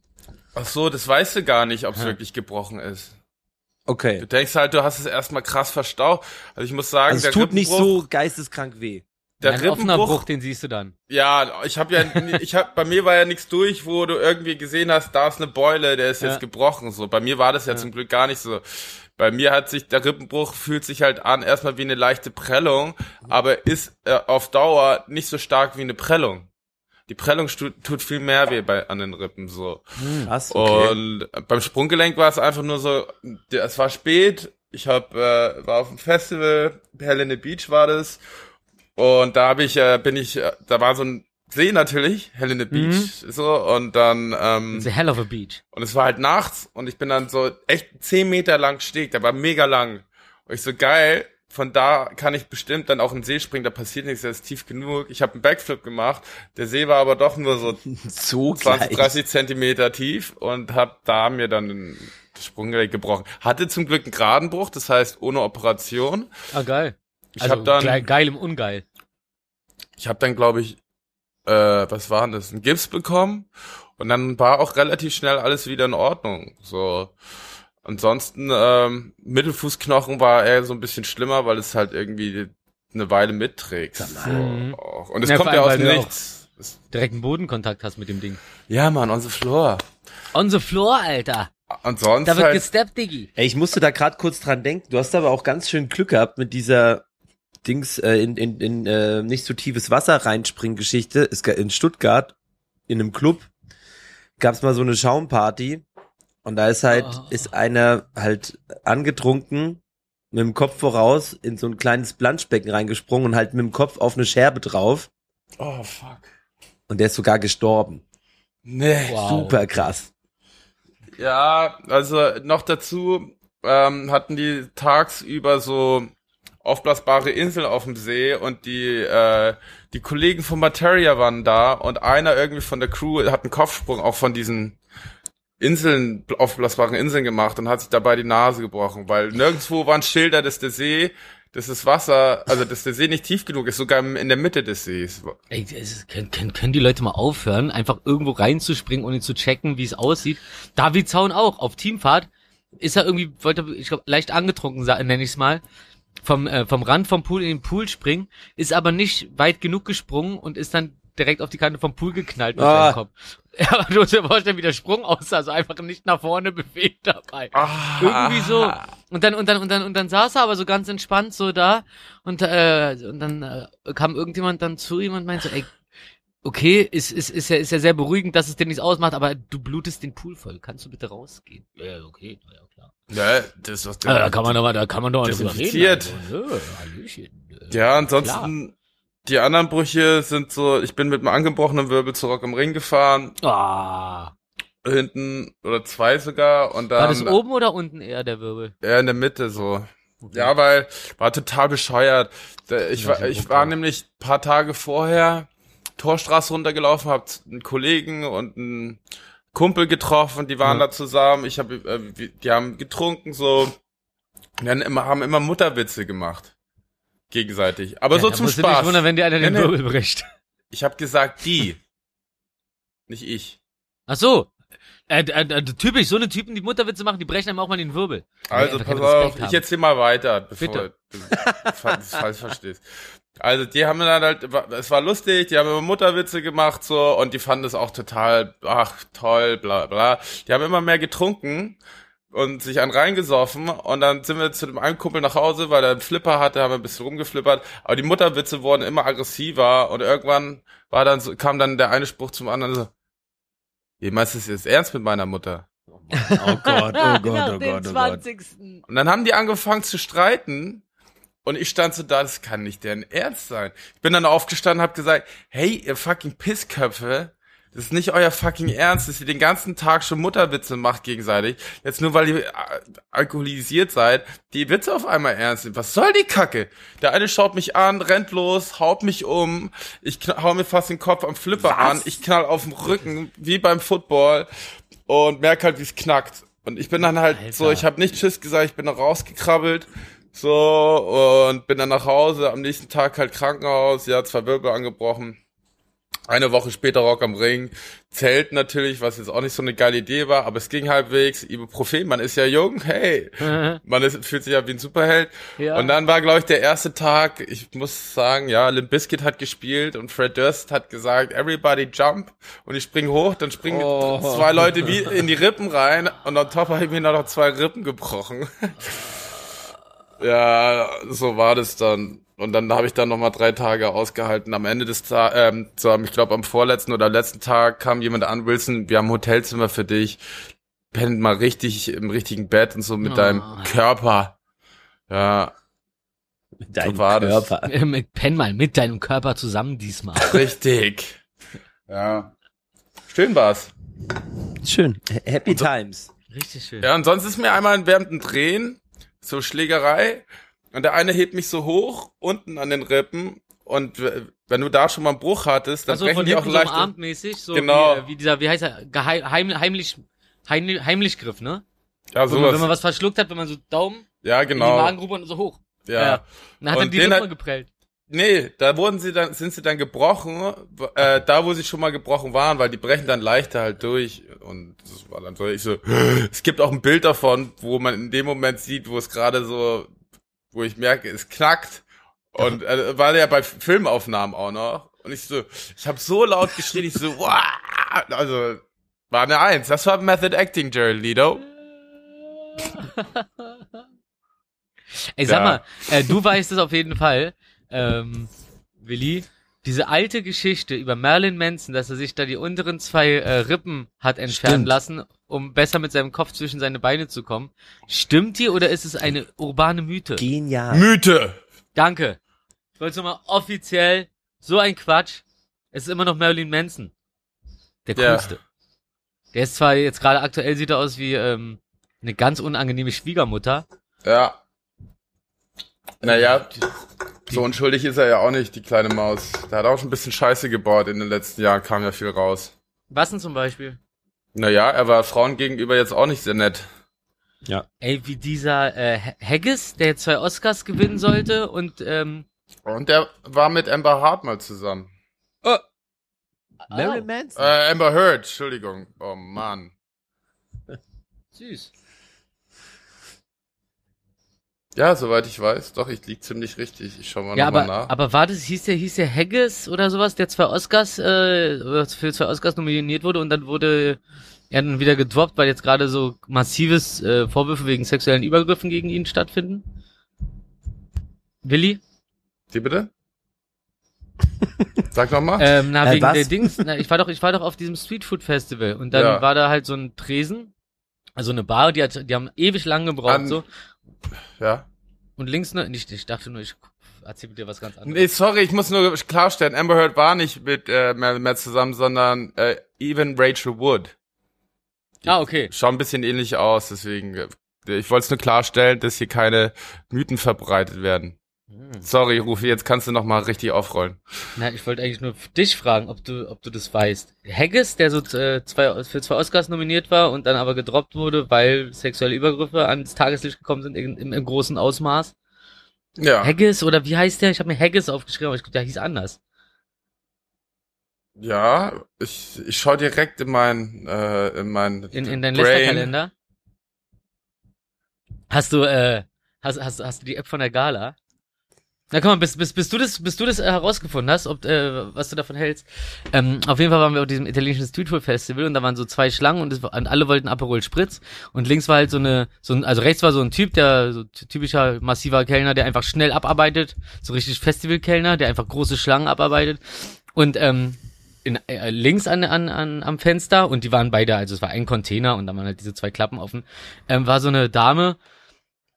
ach so, das weißt du gar nicht, ob es Ja. wirklich gebrochen ist. Okay. Du denkst halt, du hast es erstmal krass verstaucht. Also ich muss sagen, Also es der tut nicht so geisteskrank weh. der offener Rippenbruch, Bruch, den siehst du dann. Ja, ich habe ja, ich hab, bei mir war ja nichts durch, wo du irgendwie gesehen hast, da ist eine Beule, der ist Ja. jetzt gebrochen. So, bei mir war das ja, zum Glück gar nicht so. Bei mir hat sich der Rippenbruch fühlt sich halt an erstmal wie eine leichte Prellung, aber ist äh, auf Dauer nicht so stark wie eine Prellung. Die Prellung tut viel mehr weh bei an den Rippen so. Krass, okay. Und beim Sprunggelenk war es einfach nur so, es war spät, ich hab, äh, war auf dem Festival, Helene Beach war das, und da habe ich, äh, bin ich, äh, da war so ein See natürlich, Helene Beach, so, und dann, ähm, It's a hell of a beach. und es war halt nachts, und ich bin dann so echt zehn Meter lang Steg, der war mega lang. Und ich so, geil, von da kann ich bestimmt dann auch in den See springen, da passiert nichts, der ist tief genug. Ich habe einen Backflip gemacht, der See war aber doch nur so <laughs> so 20, gleich. 30 Zentimeter tief und hab da mir dann den Sprunggelenk gebrochen. Hatte zum Glück einen geraden Bruch, das heißt ohne Operation. Ah, geil. Ich also hab dann, geil, geil im Ungeil. ich habe dann glaube ich, äh, was war denn das, ein Gips bekommen und dann war auch relativ schnell alles wieder in Ordnung. So. Ansonsten ähm, Mittelfußknochen war eher so ein bisschen schlimmer, weil es halt irgendwie eine Weile mitträgt. So, Mhm. Und es Ja, kommt ja aus du nichts. Direkten Bodenkontakt hast mit dem Ding. Ja, Mann, on the floor. On the floor, Alter. Ansonsten Da wird halt, gesteppt, Diggi. Ey, ich musste da gerade kurz dran denken. Du hast aber auch ganz schön Glück gehabt mit dieser Dings äh, in, in, in äh, nicht so tiefes Wasser reinspringen Geschichte. Es ga- in Stuttgart in einem Club gab's mal so eine Schaumparty und da ist halt Oh. ist einer halt angetrunken mit dem Kopf voraus in so ein kleines Planschbecken reingesprungen und halt mit dem Kopf auf eine Scherbe drauf oh fuck. und der ist sogar gestorben. Nee. Wow. Super krass. Ja, also noch dazu ähm, hatten die tagsüber so aufblasbare Inseln auf dem See und die äh, die Kollegen von Materia waren da und einer irgendwie von der Crew hat einen Kopfsprung auch von diesen Inseln, aufblasbaren Inseln gemacht und hat sich dabei die Nase gebrochen, weil nirgendwo waren Schilder, dass der See, dass das Wasser, also dass der See nicht tief genug ist, sogar in der Mitte des Sees. Ey, können, können, können die Leute mal aufhören, einfach irgendwo reinzuspringen, ohne zu checken, wie es aussieht. David Zaun auch, auf Teamfahrt, ist er irgendwie, wollte, ich glaube, leicht angetrunken, nenne ich es mal, vom, äh, vom Rand vom Pool in den Pool springen, ist aber nicht weit genug gesprungen und ist dann direkt auf die Kante vom Pool geknallt mit Ah. seinem Kopf. <laughs> Ja, du musst dir vorstellen, wie der Sprung aussah, also einfach nicht nach vorne <laughs> bewegt dabei. Ah. Irgendwie so. Und dann, und dann, und dann, und dann saß er aber so ganz entspannt so da und, äh, und dann äh, kam irgendjemand dann zu ihm und meinte so, ey, okay, ist, ist, ist ja, ist ja sehr beruhigend, dass es dir nichts ausmacht, aber du blutest den Pool voll. Kannst du bitte rausgehen? Ja, okay, ja, klar. Ja, das ist Ja, da kann man aber, da kann man doch drüber reden. Also, Ja, ansonsten, die anderen Brüche sind so, ich bin mit einem angebrochenen Wirbel zu Rock im Ring gefahren, Ah. hinten oder zwei sogar und dann War das oben oder unten eher der Wirbel? eher in der Mitte so. Ja, weil war total bescheuert. Ich Ja, war, ich war nämlich paar Tage vorher Torstraße runtergelaufen, hab einen Kollegen und einen Kumpel getroffen, die waren Ja. da zusammen. Ich habe, äh, die haben getrunken so, und dann immer haben immer Mutterwitze gemacht. gegenseitig. Aber Ja, so zum musst du dich Spaß. wundern, wenn dir einer den Nee, nee. Wirbel bricht. Ich habe gesagt die, nicht ich. Ach so. Äh, äh, typisch, so eine Typen, die Mutterwitze machen, die brechen einem auch mal den Wirbel. Also die pass auf, ich erzähl mal weiter, bevor Bitte. du falsch verstehst. <laughs> Also die haben dann halt, es war lustig, die haben immer Mutterwitze gemacht so und die fanden es auch total, ach toll, bla bla. Die haben immer mehr getrunken und sich einen reingesoffen und dann sind wir zu dem einen Kumpel nach Hause, weil er einen Flipper hatte, haben wir ein bisschen rumgeflippert, aber die Mutterwitze wurden immer aggressiver und irgendwann war dann so, kam dann der eine Spruch zum anderen so, ihr meinst es jetzt ernst mit meiner Mutter? Oh Gott, oh <laughs> Gott, oh Gott, oh Gott. Und dann haben die angefangen zu streiten. Und ich stand so da, das kann nicht deren Ernst sein. Ich bin dann aufgestanden und hab gesagt, hey, ihr fucking Pissköpfe, das ist nicht euer fucking Ernst, dass ihr den ganzen Tag schon Mutterwitze macht gegenseitig. Jetzt nur weil ihr äh, alkoholisiert seid, die Witze auf einmal ernst sind. Was soll die Kacke? Der eine schaut mich an, rennt los, haut mich um, ich hau mir fast den Kopf am Flipper an, ich knall auf dem Rücken, wie beim Football und merk halt, wie es knackt. Und ich bin dann halt Alter. so, ich habe nicht Tschüss gesagt, ich bin dann rausgekrabbelt, so, und bin dann nach Hause, am nächsten Tag halt Krankenhaus, ja, zwei Wirbel angebrochen. Eine Woche später Rock am Ring. Zelt natürlich, was jetzt auch nicht so eine geile Idee war, aber es ging halbwegs. Ibuprofen, man ist ja jung, hey. <laughs> Man ist, fühlt sich ja wie ein Superheld. Ja. Und dann war, glaube ich, der erste Tag, ich muss sagen, ja, Limp Bizkit hat gespielt und Fred Durst hat gesagt, everybody jump. Und ich spring hoch, dann springen Oh. zwei Leute wie in die Rippen rein und on top habe ich mir noch zwei Rippen gebrochen. <laughs> ja, so war das dann. Und dann habe ich dann noch mal drei Tage ausgehalten. Am Ende des Tages, ähm, so, ich glaube am vorletzten oder letzten Tag kam jemand an, Wilson, wir haben ein Hotelzimmer für dich. Pennt mal richtig im richtigen Bett und so mit Oh. deinem Körper. Ja, Dein So war das. Körper. <laughs> Mit- Penn mal mit deinem Körper zusammen diesmal. richtig. Ja. Schön war's. Schön. Happy Times. Richtig schön. Ja, und sonst ist mir einmal während dem Drehen, so Schlägerei, und der eine hebt mich so hoch, unten an den Rippen, und w- wenn du da schon mal einen Bruch hattest, dann Also brechen die auch hinten so leicht. umarmtmäßig, so Genau. wie, äh, wie dieser, wie heißt er, Geheim, heim, heimlich, heimlich, Heimlichgriff, ne? ja, Wo man, wenn man sowas. was verschluckt hat, wenn man so Daumen Ja, in die genau. Magengrube und so hoch. Ja. Dann hat Und er die den Rippen geprellt. Nee, da wurden sie dann, sind sie dann gebrochen, äh, da wo sie schon mal gebrochen waren, weil die brechen dann leichter halt durch. Und das war dann so, ich so, es gibt auch ein Bild davon, wo man in dem Moment sieht, wo es gerade so, wo ich merke, es knackt. Und äh, war ja bei Filmaufnahmen auch noch. Und ich so, ich habe so laut geschrien, ich so, <laughs> wow, also war eine Eins. Das war Method Acting, Jared Leto. <laughs> Ey, sag Ja. mal, äh, du weißt es auf jeden Fall, ähm, Willi, diese alte Geschichte über Marilyn Manson, dass er sich da die unteren zwei äh, Rippen hat entfernen Stimmt. lassen, um besser mit seinem Kopf zwischen seine Beine zu kommen. Stimmt die oder ist es eine urbane Mythe? Genial. Mythe. Danke. Ich wollte es nochmal offiziell, so ein Quatsch. Es ist immer noch Marilyn Manson. Der Ja. coolste. Der ist zwar jetzt gerade aktuell sieht er aus wie ähm, eine ganz unangenehme Schwiegermutter. Ja. Naja, so unschuldig ist er ja auch nicht, die kleine Maus. Der hat auch schon ein bisschen Scheiße gebaut in den letzten Jahren, kam ja viel raus. Was denn zum Beispiel? Naja, er war Frauen gegenüber jetzt auch nicht sehr nett. Ey, wie dieser äh, Ha- Haggis, der jetzt zwei Oscars gewinnen sollte und ähm, Und er war mit Amber Hart mal zusammen. Marilyn oh, Manson. Äh, Amber Heard, Entschuldigung. Oh Mann. süß. Ja, soweit ich weiß. Doch, ich lieg ziemlich richtig. Ich schau mal Ja, nochmal aber, nach. aber war das, hieß der, hieß der Haggis oder sowas, der zwei Oscars, äh, für zwei Oscars nominiert wurde und dann wurde er dann wieder gedroppt, weil jetzt gerade so massives äh, Vorwürfe wegen sexuellen Übergriffen gegen ihn stattfinden? Willi? Die bitte? Sag nochmal. <laughs> Ähm, na, Äh, wegen was? der Dings, na, ich war doch, ich war doch auf diesem Streetfood Festival und dann Ja. war da halt so ein Tresen, also eine Bar, die hat, die haben ewig lang gebraucht, An- so. Ja. Und links nur, nicht, ich dachte nur, ich erzähl dir was ganz anderes. Nee, sorry, ich muss nur klarstellen. Amber Heard war nicht mit äh, mehr, mehr zusammen, sondern äh, even Rachel Wood. Ah, okay. Schaut ein bisschen ähnlich aus, deswegen. äh, Ich wollte es nur klarstellen, dass hier keine Mythen verbreitet werden. Hm. Sorry, Rufi, jetzt kannst du noch mal richtig aufrollen. Na, ich wollte eigentlich nur dich fragen, ob du, ob du das weißt. Haggis, der so äh, zwei, für zwei Oscars nominiert war und dann aber gedroppt wurde, weil sexuelle Übergriffe ans Tageslicht gekommen sind im, im, im großen Ausmaß. Ja. Haggis oder wie heißt der? Ich habe mir Haggis aufgeschrieben, aber ich glaube, der hieß anders. Ja, ich, ich schau direkt in mein, äh, in mein In, in deinen Brain. Lästerkalender. Hast du, äh, hast, hast, hast du die App von der Gala? Na komm mal, bis, bis, bis du das, bis du das äh, herausgefunden hast, ob, äh, was du davon hältst. Ähm, auf jeden Fall waren wir auf diesem italienischen Streetfood Festival und da waren so zwei Schlangen und, war- und alle wollten Aperol Spritz. Und links war halt so eine, so ein, also rechts war so ein Typ, der so ty- typischer massiver Kellner, der einfach schnell abarbeitet, so richtig Festivalkellner, der einfach große Schlangen abarbeitet. Und ähm, in, äh, links an, an, an, am Fenster und die waren beide, also es war ein Container und da waren halt diese zwei Klappen offen, ähm, war so eine Dame,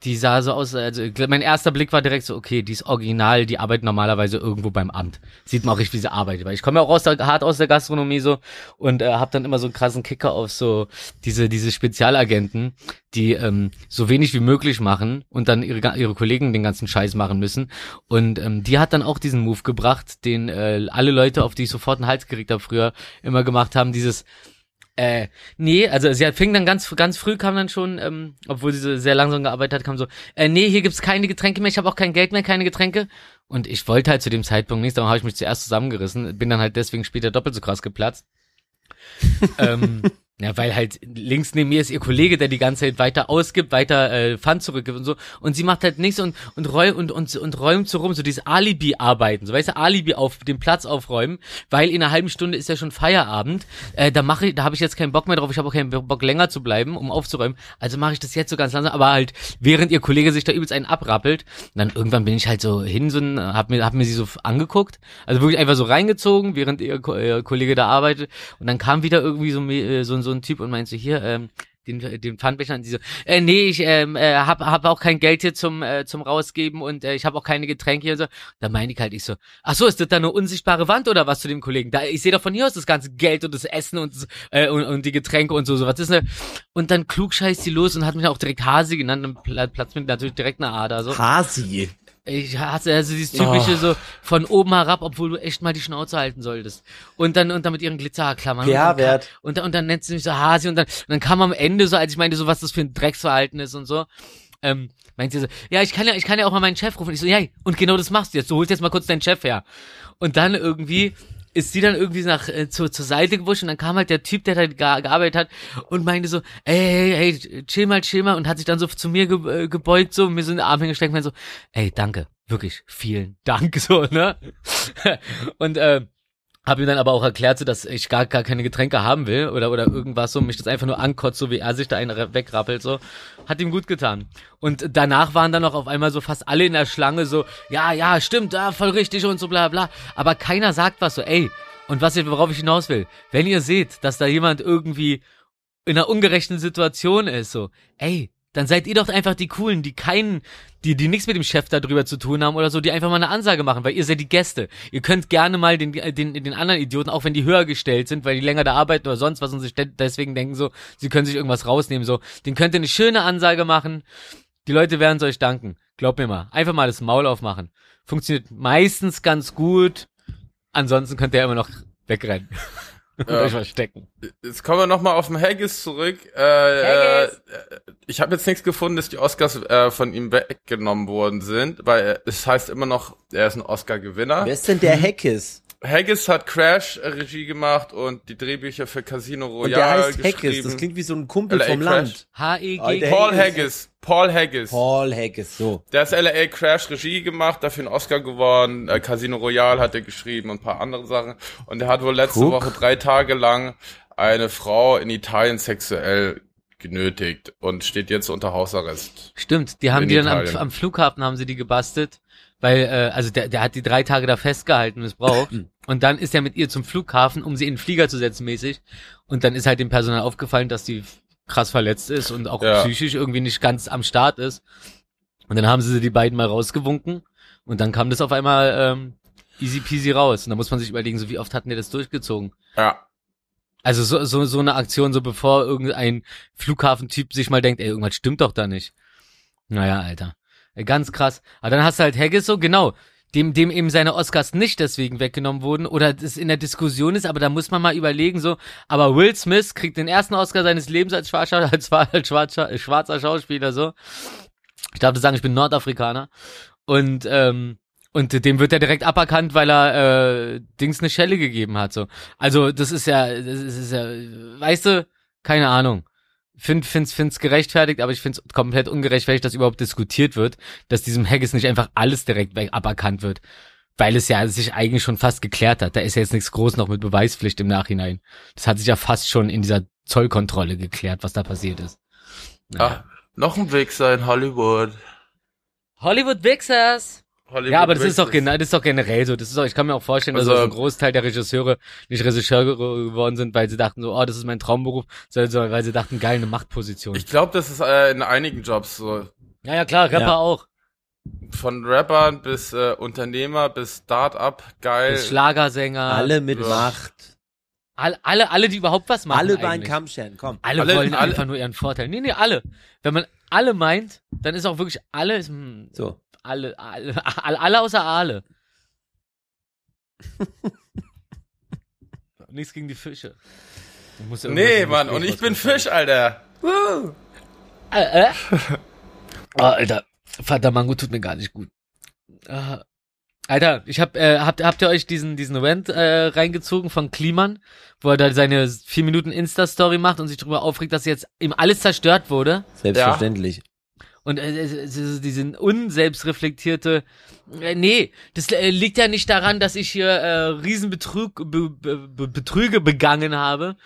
die sah so aus, also mein erster Blick war direkt so, okay, die ist original, die arbeitet normalerweise irgendwo beim Amt. Sieht man auch richtig, wie sie arbeitet. Weil ich komme ja auch aus der, hart aus der Gastronomie so und äh, habe dann immer so einen krassen Kicker auf so diese, diese Spezialagenten, die ähm, so wenig wie möglich machen und dann ihre, ihre Kollegen den ganzen Scheiß machen müssen. Und ähm, die hat dann auch diesen Move gebracht, den äh, alle Leute, auf die ich sofort einen Hals gekriegt habe früher, immer gemacht haben, dieses äh, nee, also sie hat- fing dann ganz, ganz früh kam dann schon, ähm, obwohl sie so sehr langsam gearbeitet hat, kam so, äh, nee, hier gibt's keine Getränke mehr, ich habe auch kein Geld mehr, keine Getränke. Und ich wollte halt zu dem Zeitpunkt nichts, darum habe ich mich zuerst zusammengerissen, bin dann halt deswegen später doppelt so krass geplatzt. <laughs> ähm, ja, weil halt links neben mir ist ihr Kollege, der die ganze Zeit weiter ausgibt, weiter äh, Pfand zurückgibt und so. Und sie macht halt nichts und und räumt und, und, und räumt so rum, so dieses Alibi-Arbeiten, so weißt du, Alibi auf den Platz aufräumen, weil in einer halben Stunde ist ja schon Feierabend. Äh, da mache ich, da habe ich jetzt keinen Bock mehr drauf, ich habe auch keinen Bock länger zu bleiben, um aufzuräumen. Also mache ich das jetzt so ganz langsam, aber halt während ihr Kollege sich da übelst einen abrappelt. Dann irgendwann bin ich halt so hin, so ein, hab mir, hab mir sie so angeguckt, also wirklich einfach so reingezogen, während ihr, ihr Kollege da arbeitet. Und dann kam wieder irgendwie so, äh, so, so ein Typ und meinte so, hier, ähm, den, den Pfandbecher und die so, äh, nee, ich ähm, äh, hab, hab auch kein Geld hier zum, äh, zum rausgeben und äh, ich habe auch keine Getränke hier und so. Da meine ich halt, ich so, ach so, ist das da eine unsichtbare Wand oder was zu dem Kollegen? Da, ich sehe doch von hier aus das ganze Geld und das Essen und, äh, und, und die Getränke und so, so was ist ne? Und dann klug scheißt die los und hat mich auch direkt Hasi genannt und pla- platzt mir natürlich direkt eine Ader, so. Hasi. Ich hasse also dieses typische Oh. so von oben herab, obwohl du echt mal die Schnauze halten solltest. Und dann und dann mit ihren Glitzerklammern. Ja-Wert. Und dann, und dann nennt sie mich so Hasi und dann, und dann kam am Ende so, als ich meinte so, was das für ein Drecksverhalten ist und so, ähm, meint sie so, ja, ich kann ja, ich kann ja auch mal meinen Chef rufen. Ich so, ja, und genau das machst du jetzt. Du holst jetzt mal kurz deinen Chef her. Und dann irgendwie ist sie dann irgendwie nach äh, zur, zur Seite gewuscht und dann kam halt der Typ, der da ge gearbeitet hat und meinte so, ey, hey, hey, chill mal, chill mal und hat sich dann so zu mir ge äh, gebeugt so mir so in den Arm hingesteckt und meinte so, ey, danke, wirklich, vielen Dank, <laughs> so, ne? und äh, habe ihm dann aber auch erklärt, dass ich gar, gar keine Getränke haben will oder, oder irgendwas so, mich das einfach nur ankotzt, so wie er sich da einen ra- wegrappelt, so. Hat ihm gut getan. Und danach waren dann auch auf einmal so fast alle in der Schlange so, ja, ja, stimmt, ja, voll richtig und so bla bla. Aber keiner sagt was so, ey. Und was ich, worauf ich hinaus will, wenn ihr seht, dass da jemand irgendwie in einer ungerechten Situation ist, so, ey, dann seid ihr doch einfach die Coolen, die keinen, die, die nichts mit dem Chef darüber zu tun haben oder so, die einfach mal eine Ansage machen, weil ihr seid die Gäste. Ihr könnt gerne mal den, den, den anderen Idioten, auch wenn die höher gestellt sind, weil die länger da arbeiten oder sonst was und sich de- deswegen denken so, sie können sich irgendwas rausnehmen, so, den könnt ihr eine schöne Ansage machen. Die Leute werden es euch danken. Glaubt mir mal. Einfach mal das Maul aufmachen. Funktioniert meistens ganz gut. Ansonsten könnt ihr immer noch wegrennen. <laughs> Und Ja. euch verstecken. Jetzt kommen wir nochmal auf den Haggis zurück. Äh, äh, Haggis! ich habe jetzt nichts gefunden, dass die Oscars äh, von ihm weggenommen worden sind, weil äh, es heißt immer noch, er ist ein Oscar-Gewinner. Wer ist denn der Hackis? Haggis hat Crash Regie gemacht und die Drehbücher für Casino Und der Royale heißt geschrieben. Das klingt wie so ein Kumpel LA vom Crash. Land. H-E-G. Der Paul Haggis. Haggis. Paul Haggis. Paul Hackis, so. Der ist LA Crash Regie gemacht, dafür einen Oscar gewonnen. Äh, Casino Royale hat er geschrieben und ein paar andere Sachen. Und er hat wohl letzte Guck. Woche drei Tage lang eine Frau in Italien sexuell genötigt und steht jetzt unter Hausarrest. Stimmt, die haben die dann am, Italien. am Flughafen haben sie die gebastelt, weil äh, also der, der hat die drei Tage da festgehalten, missbraucht und dann ist er mit ihr zum Flughafen, um sie in den Flieger zu setzen mäßig und dann ist halt dem Personal aufgefallen, dass die krass verletzt ist und auch Ja. psychisch irgendwie nicht ganz am Start ist und dann haben sie die beiden mal rausgewunken und dann kam das auf einmal ähm, easy peasy raus und da muss man sich überlegen, so wie oft hatten die das durchgezogen? Ja. Also so, so, so eine Aktion, so bevor irgendein Flughafentyp sich mal denkt, ey, irgendwas stimmt doch da nicht. Naja, Alter. Ey, Ganz krass. Aber dann hast du halt Haggis so, genau, dem, dem eben seine Oscars nicht deswegen weggenommen wurden oder das in der Diskussion ist, aber da muss man mal überlegen, so, aber Will Smith kriegt den ersten Oscar seines Lebens als schwarzer, als, <laughs> als schwarzer, schwarzer Schauspieler, so. Ich darf das sagen, ich bin Nordafrikaner. Und, ähm, und dem wird er direkt aberkannt, weil er äh, Dings eine Schelle gegeben hat. So. Also das ist ja, das ist ja, weißt du, keine Ahnung. Find, find's, find's gerechtfertigt, aber ich find's komplett ungerechtfertigt, dass überhaupt diskutiert wird, dass diesem Haggis nicht einfach alles direkt weg aberkannt wird. Weil es ja sich eigentlich schon fast geklärt hat. Da ist ja jetzt nichts groß noch mit Beweispflicht im Nachhinein. Das hat sich ja fast schon in dieser Zollkontrolle geklärt, was da passiert ist. Ah, noch ein Wichser in Hollywood. Hollywood Wixers! Hollywood Ja, aber das ist doch, Wichser. gena- das ist doch generell so. Das ist doch, ich kann mir auch vorstellen, dass Also- also, ein Großteil der Regisseure nicht Regisseure geworden sind, weil sie dachten so, oh, das ist mein Traumberuf, sondern so, weil sie dachten, geil, eine Machtposition. Ich glaube, das ist äh, in einigen Jobs so. ja, ja, klar, Rapper Ja. auch. Von Rappern bis äh, Unternehmer bis Start-up, geil. Bis Schlagersänger. Alle mit Ja. Macht. alle, alle, alle, die überhaupt was machen. Alle bei eigentlich. Kamm scheren, komm. Alle, Alle- wollen alle- einfach nur ihren Vorteil. Nee, nee, alle. Wenn man alle meint, dann ist auch wirklich alle, hm, So. Alle, alle, alle, <laughs> alle außer alle. <laughs> Nichts gegen die Fische. Du musst ja nee, Mann, und ich bin. Fisch, Alter. Äh, äh? Oh, <laughs> Alter, Vater Mango tut mir gar nicht gut. Ah. Alter, ich hab, äh, habt, habt ihr euch diesen, diesen Rant äh, reingezogen von Kliman, wo er da seine vier Minuten Insta-Story macht und sich darüber aufregt, dass jetzt ihm alles zerstört wurde? Selbstverständlich. Und äh, diesen unselbstreflektierte, äh, nee, das äh, liegt ja nicht daran, dass ich hier äh, Riesenbetrug, be, be, be, Betrüge begangen habe.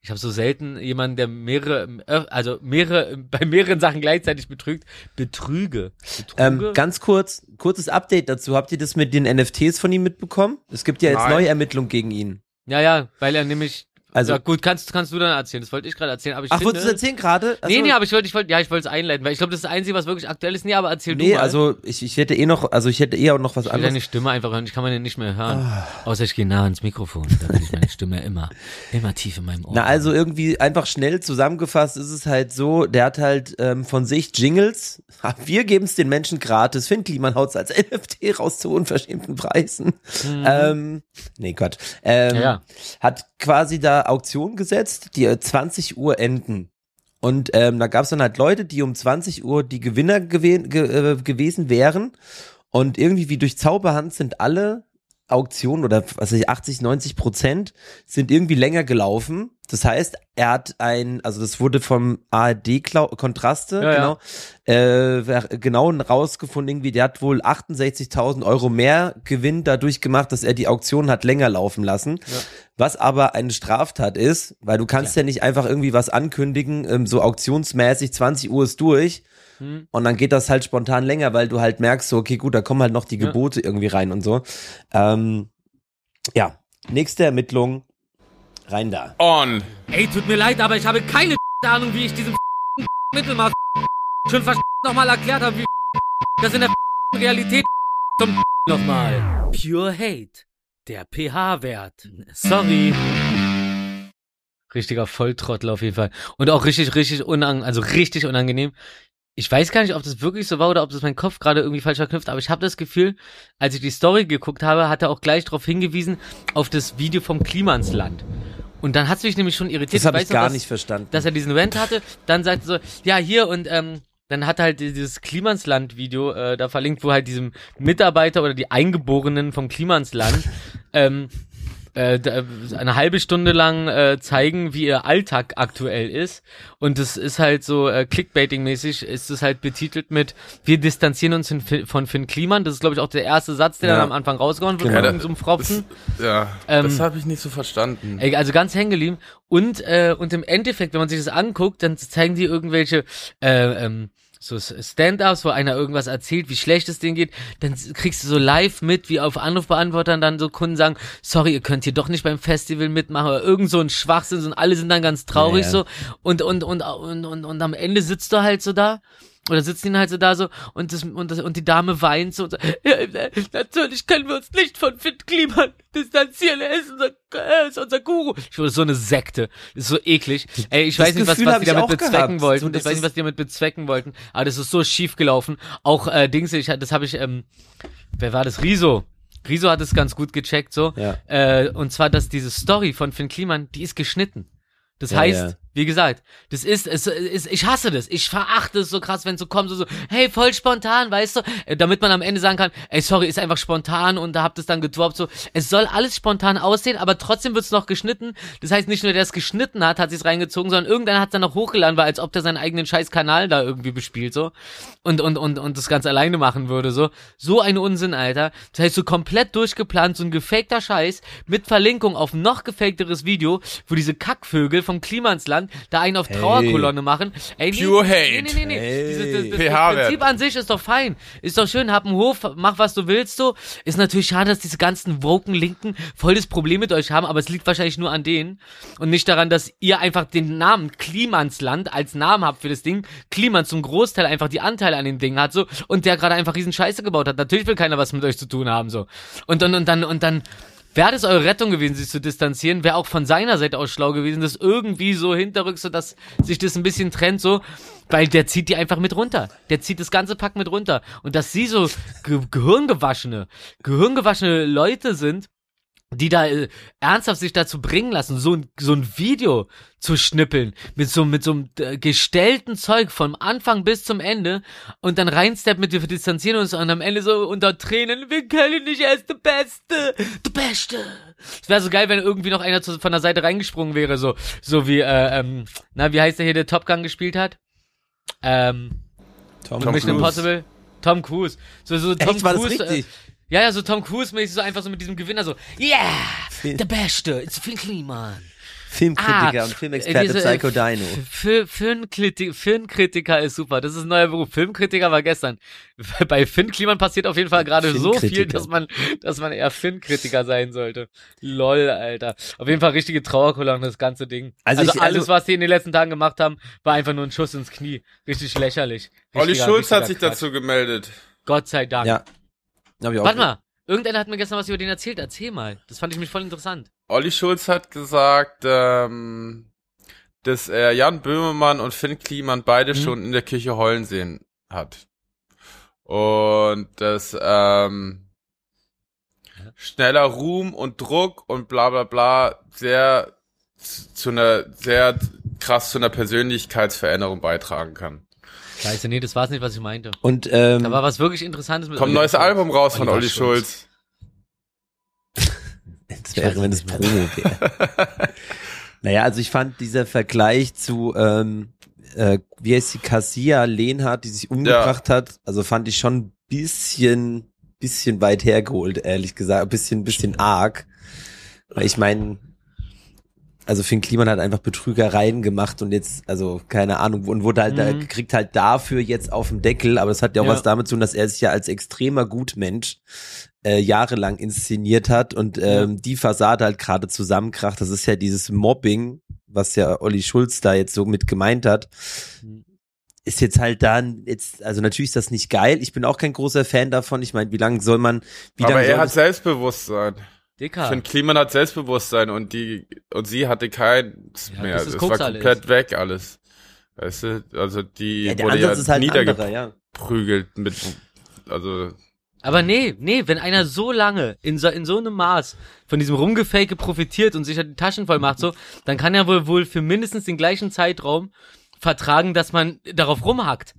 Ich habe so selten jemanden, der mehrere, äh, also mehrere, bei mehreren Sachen gleichzeitig betrügt. Betrüge. Betrüge? Ähm, ganz kurz, kurzes Update dazu. Habt ihr das mit den NFTs von ihm mitbekommen? Es gibt ja jetzt Nein. neue Ermittlungen gegen ihn. ja, ja, weil er nämlich, Also- also ja, gut, kannst, kannst du dann erzählen. Das wollte ich gerade erzählen, aber ich Ach, finde, wolltest du das erzählen gerade? Ach Nee, nee, aber ich wollte, ich wollte, ja, ich wollte es einleiten, weil ich glaube, das ist das Einzige, was wirklich aktuell ist. Nee, aber erzähl du Nee, mal. also ich, ich hätte eh noch, also ich hätte eher noch was Ich will anderes. deine Stimme einfach hören, ich kann meine nicht mehr hören. Ah. Außer ich gehe nah ans Mikrofon, dann will ich meine Stimme immer, immer tief in meinem Ohr. Na, also irgendwie einfach schnell zusammengefasst ist es halt so, der hat halt ähm, von sich Jingles. Wir geben es den Menschen gratis. Finn Kliman haut's als <laughs> NFT raus zu unverschämten Preisen. Ähm, nee, Gott. Ähm, Mhm. Ja, ja. Hat quasi da Auktionen gesetzt, die äh, 20 Uhr enden. Und ähm, da gab es dann halt Leute, die um 20 Uhr die Gewinner gewe ge äh, gewesen wären. Und irgendwie wie durch Zauberhand sind alle Auktionen oder was weiß ich, 80, 90 Prozent sind irgendwie länger gelaufen. Das heißt, er hat ein, also das wurde vom ARD Kontraste, Ja, ja. genau, äh, wer- genau rausgefunden, irgendwie, der hat wohl 68.000 Euro mehr Gewinn dadurch gemacht, dass er die Auktion hat länger laufen lassen. Was aber eine Straftat ist, weil du kannst ja, nicht einfach irgendwie was ankündigen, ähm, so auktionsmäßig, 20 Uhr ist durch. Hm. Und dann geht das halt spontan länger, weil du halt merkst, so, okay, gut, da kommen halt noch die Ja. Gebote irgendwie rein und so. Ähm, ja, nächste Ermittlung, rein da. On. Ey, tut mir leid, aber ich habe keine <laughs> Ahnung, wie ich diesem <laughs> Mittelmaß <laughs> schon nochmal erklärt habe, wie das in der Realität zum nochmal. Pure Hate. Der pH-Wert. Sorry. Richtiger Volltrottel auf jeden Fall. Und auch richtig, richtig unangenehm, also richtig unangenehm. Ich weiß gar nicht, ob das wirklich so war oder ob das mein Kopf gerade irgendwie falsch verknüpft, aber ich habe das Gefühl, als ich die Story geguckt habe, hat er auch gleich darauf hingewiesen, auf das Video vom Klimansland. Und dann hat es mich nämlich schon irritiert. Das habe ich noch, gar dass- nicht verstanden. dass er diesen Rant hatte, dann sagte so, ja hier und ähm, dann hat er halt dieses Klimansland-Video äh, da verlinkt, wo halt diesem Mitarbeiter oder die Eingeborenen vom Klimansland <laughs> ähm, äh, eine halbe Stunde lang äh, zeigen, wie ihr Alltag aktuell ist. Und das ist halt so äh, Clickbaiting-mäßig, ist es halt betitelt mit Wir distanzieren uns von Finn- von Finn Kliman. Das ist, glaube ich, auch der erste Satz, der Ja. dann am Anfang rausgehauen wird Genau. von irgendeinem Fropfen. Ja, Ähm, das habe ich nicht so verstanden. Ey, also ganz hängen geblieben. Und, äh, und im Endeffekt, wenn man sich das anguckt, dann zeigen die irgendwelche äh, ähm, so Stand-ups, wo einer irgendwas erzählt, wie schlecht es denen geht, dann kriegst du so live mit, wie auf Anrufbeantwortern dann so Kunden sagen, sorry, ihr könnt hier doch nicht beim Festival mitmachen, oder irgend so ein Schwachsinn, und alle sind dann ganz traurig Ja, ja. so und, und, und, und, und, und am Ende sitzt du halt so da oder sitzen die halt so da so und das und das und die Dame weint so, und so ja, äh, natürlich können wir uns nicht von Fit Kliman distanzieren, er ist unser, er ist unser Guru. Ich wurde so eine Sekte, das ist so eklig. Ey, ich Das weiß nicht, was, was die damit bezwecken gehabt. wollten. So, ich weiß nicht, was die damit bezwecken wollten, aber das ist so schief gelaufen. Auch äh, Dings, ich das habe ich ähm, wer war das? Riso. Riso hat es ganz gut gecheckt so. Ja. Äh, und zwar, dass diese Story von Finn Kliman, die ist geschnitten. Das Ja, heißt, ja. Wie gesagt, das ist, es ist, ich hasse das. Ich verachte es so krass, wenn es so kommt, so, so, hey, voll spontan, weißt du? Äh, Damit man am Ende sagen kann, ey, sorry, ist einfach spontan und da habt es dann gedroppt, so. Es soll alles spontan aussehen, aber trotzdem wird's noch geschnitten. Das heißt, nicht nur der es geschnitten hat, hat sich's reingezogen, sondern irgendeiner hat's dann noch hochgeladen, weil als ob der seinen eigenen scheiß Kanal da irgendwie bespielt, so. Und, und, und, und das ganz alleine machen würde, so. So ein Unsinn, Alter. Das heißt, so komplett durchgeplant, so ein gefakter Scheiß mit Verlinkung auf noch gefakteres Video, wo diese Kackvögel vom Klimansland da einen auf. Trauerkolonne machen. Ey, nee, Pure nee, Hate. Nee, nee, nee, nee. Hey. Diese, das, das, das. Prinzip an sich ist doch fein. Ist doch schön, hab einen Hof, mach was du willst so. Ist natürlich schade, dass diese ganzen woken Linken voll das Problem mit euch haben, aber es liegt wahrscheinlich nur an denen und nicht daran, dass ihr einfach den Namen Klimansland als Namen habt für das Ding. Kliman zum Großteil einfach die Anteile an dem Ding hat so und der gerade einfach riesen Scheiße gebaut hat. Natürlich will keiner was mit euch zu tun haben so. Und dann und dann und dann Wäre das eure Rettung gewesen, sich zu distanzieren, wäre auch von seiner Seite aus schlau gewesen, das irgendwie so hinterrücks, so dass sich das ein bisschen trennt, so, weil der zieht die einfach mit runter. Der zieht das ganze Pack mit runter. Und dass sie so ge gehirngewaschene, gehirngewaschene Leute sind, die da äh, ernsthaft sich dazu bringen lassen, so ein, so ein Video zu schnippeln, mit so, mit so einem äh, gestellten Zeug vom Anfang bis zum Ende und dann reinstep mit wir distanzieren uns und am Ende so unter Tränen, wir können nicht, er ist der Beste, der Beste. Es wäre so geil, wenn irgendwie noch einer zu, von der Seite reingesprungen wäre, so, so wie, äh, ähm, na, wie heißt der hier, der Top Gun gespielt hat? Ähm, Tom, Mission Cruise. Impossible? Tom Cruise. So, so Tom Echt, war das Cruise. richtig? Äh, ja, ja, so Tom Cruise-mäßig, so einfach so mit diesem Gewinner, so, yeah, Film- der Beste, it's Finn Kliman. Filmkritiker Ah, und Filmexperte diese, Psycho Dino. Für, Filmkritiker, Filmkritiker ist super. Das ist ein neuer Beruf. Filmkritiker war gestern. <laughs> Bei Finn Kliman passiert auf jeden Fall gerade so viel, dass man, dass man eher Filmkritiker sein sollte. Lol, Alter. Auf jeden Fall richtige Trauerkolonne, das ganze Ding. Also Also, ich- alles, also- was die in den letzten Tagen gemacht haben, war einfach nur ein Schuss ins Knie. Richtig lächerlich. Olli Richtiger- Schulz hat sich Quatsch. dazu gemeldet. Gott sei Dank. Ja. Hab ich auch Warte mal. Irgendeiner hat mir gestern was über den erzählt. Erzähl mal. Das fand ich mich voll interessant. Olli Schulz hat gesagt, ähm, dass er Jan Böhmermann und Finn Kliman beide Mhm. schon in der Kirche heulen sehen hat. Und dass ähm, schneller Ruhm und Druck und bla bla bla sehr zu einer sehr krass zu einer Persönlichkeitsveränderung beitragen kann. Scheiße, nee, das war's nicht, was ich meinte. Und ähm, Da war was wirklich Interessantes mit Kommt ein neues Schulz. Album raus von Olli Schulz. das wäre, wenn es Promo wäre. <laughs> naja, also ich fand dieser Vergleich zu, ähm, äh, wie heißt die, Cassia Lehnhardt, die sich umgebracht hat, also fand ich schon ein bisschen, bisschen weit hergeholt, ehrlich gesagt, ein bisschen, bisschen arg. Weil ich meine, also Finn Kliman hat einfach Betrügereien gemacht und jetzt, also keine Ahnung, und wurde halt, da, Mhm. kriegt halt dafür jetzt auf dem Deckel, aber das hat ja auch Ja. was damit zu tun, dass er sich ja als extremer Gutmensch äh, jahrelang inszeniert hat und ähm, die Fassade halt gerade zusammenkracht. Das ist ja dieses Mobbing, was ja Olli Schulz da jetzt so mit gemeint hat. Mhm. Ist jetzt halt dann jetzt, also natürlich ist das nicht geil. Ich bin auch kein großer Fan davon. Ich meine, wie lange soll man, wie Aber er hat Selbstbewusstsein. Dicker. Finn Kliman hat Selbstbewusstsein und die und sie hatte keins Ja, mehr. es Das war komplett weg alles. Weißt du, also die ja, der wurde Ansatz ja ist halt niedergeprügelt ja. mit also Aber nee, nee, wenn einer so lange in so, in so einem Maß von diesem Rumgefake profitiert und sich halt die Taschen voll macht, so, dann kann er wohl, wohl für mindestens den gleichen Zeitraum vertragen, dass man darauf rumhackt.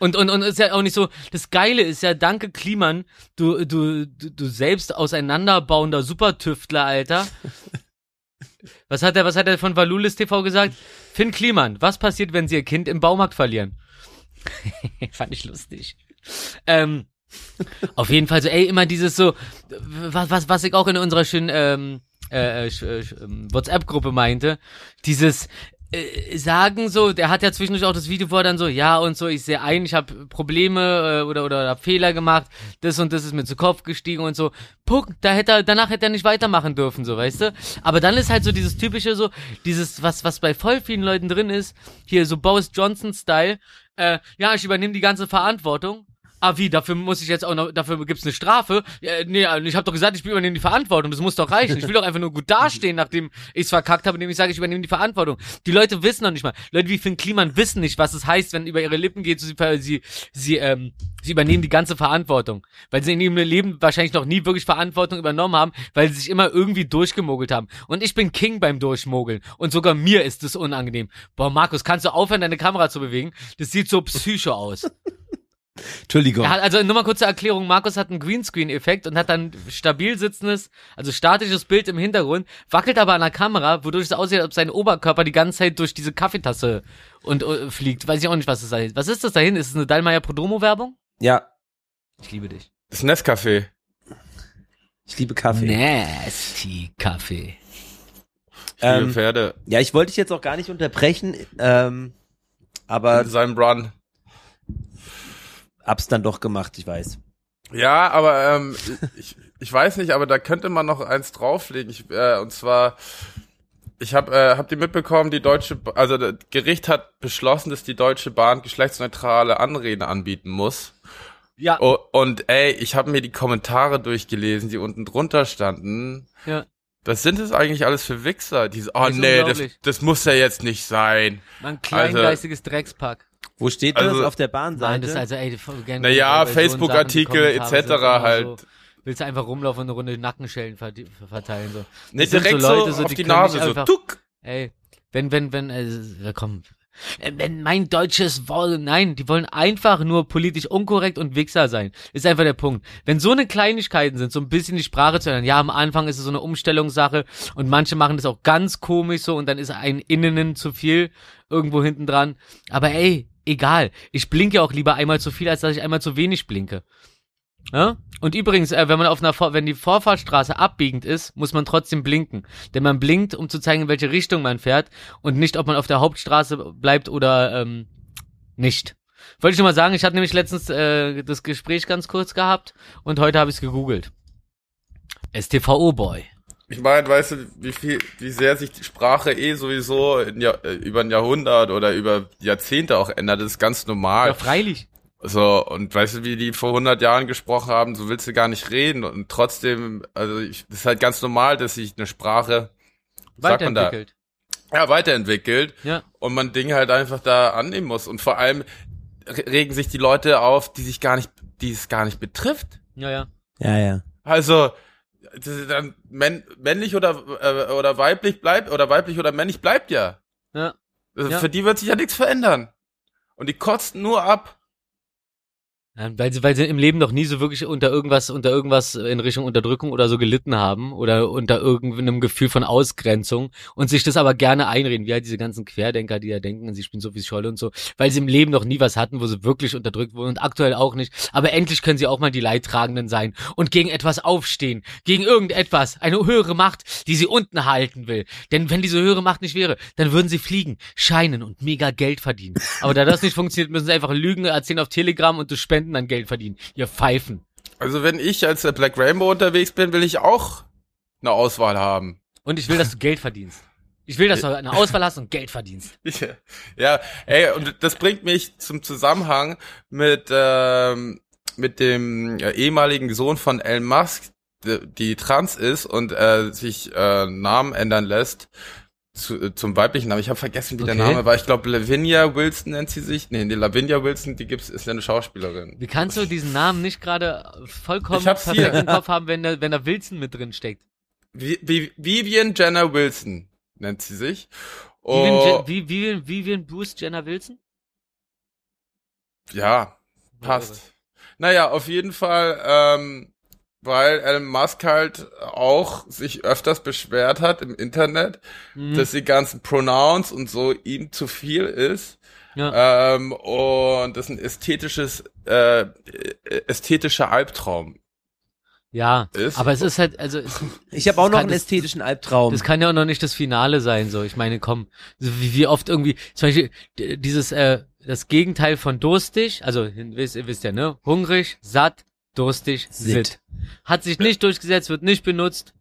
Und, und, und ist ja auch nicht so, das Geile ist ja, danke Kliman, du, du, du, du selbst auseinanderbauender Supertüftler, Alter. <laughs> Was hat er, was hat er von Valulis TV gesagt? Finn Kliman, was passiert, wenn sie ihr Kind im Baumarkt verlieren? <laughs> Fand ich lustig. Ähm, auf jeden Fall so, ey, immer dieses so, was, was, was ich auch in unserer schönen ähm, äh, äh, äh, ähm, WhatsApp-Gruppe meinte, dieses äh, sagen so, der hat ja zwischendurch auch das Video, wo er dann so, ja und so, ich sehe ein, ich habe Probleme äh, oder oder hab Fehler gemacht, das und das ist mir zu Kopf gestiegen und so. Puck, da hätte er, danach hätte er nicht weitermachen dürfen, so, weißt du? Aber dann ist halt so dieses typische so, dieses, was, was bei voll vielen Leuten drin ist, hier so Boris Johnson-Style, äh, ja, ich übernehme die ganze Verantwortung. Ah wie, dafür muss ich jetzt auch noch, dafür gibt's eine Strafe? Ja, nee, also ich habe doch gesagt, ich übernehme die Verantwortung, das muss doch reichen. Ich will doch einfach nur gut dastehen, nachdem ich's verkackt habe, indem ich sage, ich übernehme die Verantwortung. Die Leute wissen noch nicht mal, Leute wie Finn Kliman wissen nicht, was es heißt, wenn über ihre Lippen geht, sie, sie, sie, ähm, sie übernehmen die ganze Verantwortung. Weil sie in ihrem Leben wahrscheinlich noch nie wirklich Verantwortung übernommen haben, weil sie sich immer irgendwie durchgemogelt haben. Und ich bin King beim Durchmogeln. Und sogar mir ist es unangenehm. Boah, Markus, kannst du aufhören, deine Kamera zu bewegen? Das sieht so psycho aus. Entschuldigung. Hat, also nur mal kurze Erklärung, Markus hat einen Greenscreen-Effekt und hat dann stabil sitzendes, also statisches Bild im Hintergrund, wackelt aber an der Kamera, wodurch es aussieht, als ob sein Oberkörper die ganze Zeit durch diese Kaffeetasse und äh, fliegt. Weiß ich auch nicht, was das da ist. Was ist das dahin? Ist es eine Dallmayr Prodromo-Werbung? Ja, Ich liebe dich. Das Nescafé. ich liebe Kaffee. Nasty Kaffee. Ich liebe Ähm, Pferde. Ja, ich wollte dich jetzt auch gar nicht unterbrechen, ähm, aber In seinem Run. Hab's dann doch gemacht, ich weiß. Ja, aber ähm, <laughs> ich, ich weiß nicht, aber da könnte man noch eins drauflegen. Ich, äh, und zwar, ich habe äh, hab die mitbekommen, die deutsche, also das Gericht hat beschlossen, dass die Deutsche Bahn geschlechtsneutrale Anreden anbieten muss. Ja. Oh, und ey, ich habe mir die Kommentare durchgelesen, die unten drunter standen. Ja. Was sind das eigentlich alles für Wichser? Die so, oh nee, das, das muss ja jetzt nicht sein. Mein kleingeistiges Dreckspack. Wo steht Also- das auf der Bahnseite? Nein, das ist also, ey. Naja, so Facebook-Artikel etc. sind immer halt. So, willst du einfach rumlaufen und eine Runde Nackenschellen verteilen, so. Nee, direkt so so, Leute, so, auf die die können Nase, nicht so einfach- tuck. Ey, wenn, wenn, wenn, äh, komm. Wenn mein deutsches wollen, nein, die wollen einfach nur politisch unkorrekt und Wichser sein. Ist einfach der Punkt. Wenn so eine Kleinigkeiten sind, so ein bisschen die Sprache zu ändern, ja, am Anfang ist es so eine Umstellungssache und manche machen das auch ganz komisch so und dann ist ein Innen zu viel irgendwo hinten dran. Aber ey, egal. Ich blinke auch lieber einmal zu viel, als dass ich einmal zu wenig blinke. Ja? Und übrigens, äh, wenn man auf einer Vor wenn die Vorfahrtsstraße abbiegend ist, muss man trotzdem blinken. Denn man blinkt, um zu zeigen, in welche Richtung man fährt und nicht, ob man auf der Hauptstraße bleibt oder ähm, nicht. Wollte ich nur mal sagen, ich hatte nämlich letztens äh, das Gespräch ganz kurz gehabt und heute habe ich es gegoogelt. STVO-Boy. Ich meine, weißt du, wie viel, wie sehr sich die Sprache eh sowieso in, Jahr- äh, über ein Jahrhundert oder über Jahrzehnte auch ändert, das ist ganz normal. Ja, freilich. So, und weißt du, wie die vor 100 Jahren gesprochen haben, so willst du gar nicht reden und trotzdem, also ich, das ist halt ganz normal, dass sich eine Sprache, man da, Weiterentwickelt. ja, weiterentwickelt Ja. und man Dinge halt einfach da annehmen muss und vor allem re- regen sich die Leute auf, die sich gar nicht, die es gar nicht betrifft. Ja, ja. ja, ja. Also, dann männ, männlich oder äh, oder weiblich bleibt oder weiblich oder männlich bleibt ja. Ja. Also Ja. Für die wird sich ja nichts verändern. Und die kotzen nur ab. Ja, weil sie, weil sie im Leben noch nie so wirklich unter irgendwas, unter irgendwas in Richtung Unterdrückung oder so gelitten haben oder unter irgendeinem Gefühl von Ausgrenzung und sich das aber gerne einreden, wie halt diese ganzen Querdenker, die ja denken, sie spielen so wie Scholle und so, weil sie im Leben noch nie was hatten, wo sie wirklich unterdrückt wurden und aktuell auch nicht. Aber endlich können sie auch mal die Leidtragenden sein und gegen etwas aufstehen, gegen irgendetwas, eine höhere Macht, die sie unten halten will. Denn wenn diese höhere Macht nicht wäre, dann würden sie fliegen, scheinen und mega Geld verdienen. Aber da das nicht funktioniert, müssen sie einfach Lügen erzählen auf Telegram und durch Spenden dann Geld verdienen. Ihr Pfeifen. Also wenn ich als der Black Rainbow unterwegs bin, will ich auch eine Auswahl haben. Und ich will, dass du Geld verdienst. Ich will, dass du eine <laughs> Auswahl hast und Geld verdienst. ja, ey, und das bringt mich zum Zusammenhang mit ähm, mit dem äh, ehemaligen Sohn von Elon Musk, die, die trans ist und äh, sich äh, Namen ändern lässt zu, äh, zum weiblichen Namen. Ich habe vergessen, wie der Okay. Name war. Ich glaube, Lavinia Wilson nennt sie sich. Nee, die Lavinia Wilson, die gibt's, ist ja eine Schauspielerin. Wie kannst du diesen Namen nicht gerade vollkommen hab's hier. perfekt im Kopf haben, wenn da, wenn da Wilson mit drin steckt? Vi- Vi- Vivian Jenner Wilson nennt sie sich. Vivian, Oh, Je- wie, Vivian, Vivian Bruce Jenner Wilson? ja, passt. Naja, auf jeden Fall, ähm, weil Elon Musk halt auch sich öfters beschwert hat im Internet, Mhm. dass die ganzen Pronouns und so ihm zu viel ist. Ja. Ähm, und das ein ästhetisches, äh, ästhetischer Albtraum ja, ist. aber es ist halt, also es, <laughs> Ich habe auch noch kann- einen ästhetischen Albtraum. das kann ja auch noch nicht das Finale sein, so. Ich meine, komm, wie, wie oft irgendwie, zum Beispiel dieses, äh, das Gegenteil von durstig, also ihr wisst, ihr wisst ja, ne? Hungrig, satt, durstig, sitt. Hat sich nicht durchgesetzt, wird nicht benutzt.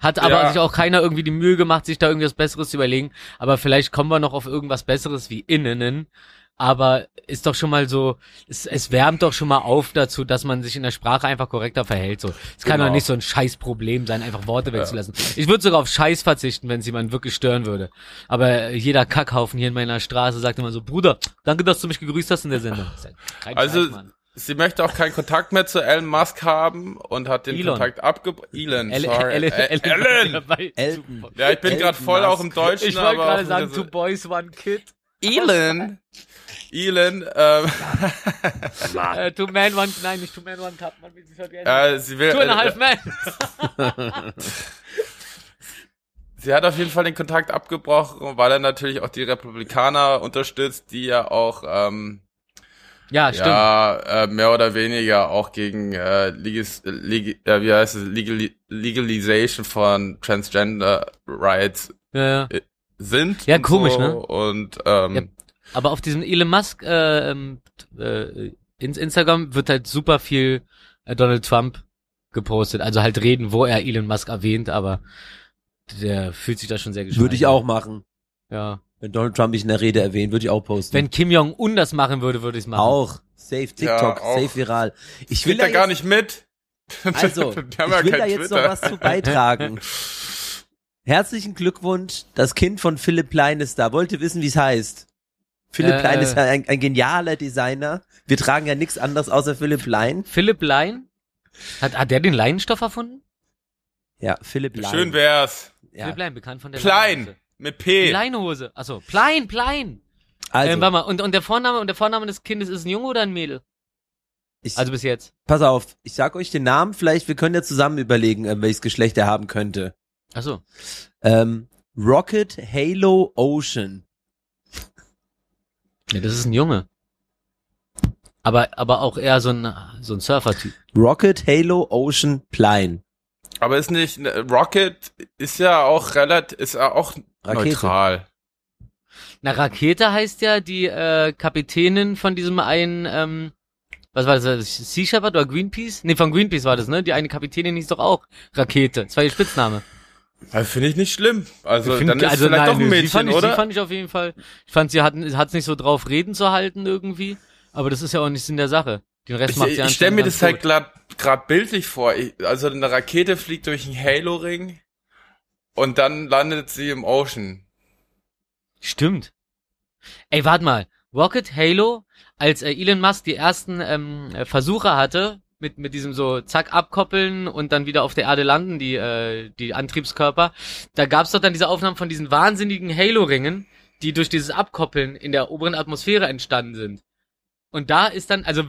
Hat aber Ja. sich auch keiner irgendwie die Mühe gemacht, sich da irgendwas Besseres zu überlegen. Aber vielleicht kommen wir noch auf irgendwas Besseres wie Innenen. aber ist doch schon mal so, es, es wärmt doch schon mal auf dazu, dass man sich in der Sprache einfach korrekter verhält. So, es kann Genau. doch nicht so ein scheiß Problem sein, einfach Worte wegzulassen. Ich würde sogar auf Scheiß verzichten, wenn es jemanden wirklich stören würde. Aber jeder Kackhaufen hier in meiner Straße sagt immer so, Bruder, danke, dass du mich gegrüßt hast in der Sendung. Ja Also, Scheiß. Sie möchte auch keinen Kontakt mehr zu Elon Musk haben und hat den Elon. Kontakt abgebrochen. Elon, Ellen, sorry. Ellen, Ä- Ellen, Ellen! dabei. Elton. Ja, ich bin Elon gerade voll auch im Musk. Deutschen, Ich wollte gerade sagen, so- two boys, one kid. Elon. Elon, ähm, Äh, two man, one, nein, nicht two man, one cup. Man will sich halt gerne. äh, sie will, two and a half äh, man. <laughs> sie hat auf jeden Fall den Kontakt abgebrochen, weil er natürlich auch die Republikaner unterstützt, die ja auch, ähm, Ja, stimmt. ja, äh, mehr oder weniger auch gegen äh, Legis, Leg, äh, wie heißt es, Legal, Legalization von Transgender Rights Ja, ja. sind. Ja, und komisch, so. ne? Und ähm, Ja. Aber auf diesem Elon Musk äh, ähm, äh, ins Instagram wird halt super viel äh, Donald Trump gepostet. Also halt reden, wo er Elon Musk erwähnt, aber der fühlt sich da schon sehr geschmeichelt. Würde ich auch machen. Ja. Wenn Donald Trump mich in der Rede erwähnt, würde ich auch posten. Wenn Kim Jong-un das machen würde, würde ich es machen. auch. Safe TikTok, Ja, auch. safe viral. Ich will will da da gar jetzt, nicht mit. <laughs> Also, <laughs> ich haben ja will da jetzt Twitter. noch was zu beitragen. <laughs> Herzlichen Glückwunsch, das Kind von Philipp Plein ist da. Wollt ihr wissen, wie es heißt? Philipp Äh, Plein ist ja ein, ein genialer Designer. Wir tragen ja nichts anderes außer Philipp Plein. Philipp Lein? Hat, hat der den Leinenstoff erfunden? Ja, Philipp Plein. Schön wär's. Ja. Philipp Lein, bekannt von der Klein. Leinenhose. Mit P. Leinehose. Achso, Plein, Plein. Also, ähm, warte mal, und, und der Vorname und der Vorname des Kindes ist ein Junge oder ein Mädel? ich, Also bis jetzt. pass auf, ich sag euch den Namen, vielleicht, wir können ja zusammen überlegen, äh, welches Geschlecht er haben könnte. Achso. Ähm, Rocket Halo Ocean. Ja, das ist ein Junge. Aber, aber auch eher so ein, so ein Surfer-Typ. Rocket Halo Ocean Plein. Aber ist nicht, ne, Rocket ist ja auch relativ, ist ja auch Rakete. neutral. Na, Rakete heißt ja die äh, Kapitänin von diesem einen, ähm, was war das, Sea Shepherd oder Greenpeace? Nee, von Greenpeace war das, ne? Die eine Kapitänin hieß doch auch Rakete. Das war ihr Spitzname. Also Finde ich nicht schlimm. Also Ich find- dann ist also vielleicht nein, doch ein sie Mädchen, fand ich, oder? Sie fand ich auf jeden Fall. Ich fand, sie hat es nicht so drauf, Reden zu halten irgendwie. Aber das ist ja auch nicht Sinn der Sache. Den Rest ich macht sie ich stelle mir das halt ganz gut. Gerade bildlich vor. Ich, also eine Rakete fliegt durch einen Halo-Ring und dann landet sie im Ocean. Stimmt. Ey, warte mal. Rocket Halo, als äh, Elon Musk die ersten ähm, äh, Versuche hatte, mit, mit diesem so zack abkoppeln und dann wieder auf der Erde landen, die, äh, die Antriebskörper, da gab's doch dann diese Aufnahmen von diesen wahnsinnigen Halo-Ringen, die durch dieses Abkoppeln in der oberen Atmosphäre entstanden sind. Und da ist dann, also,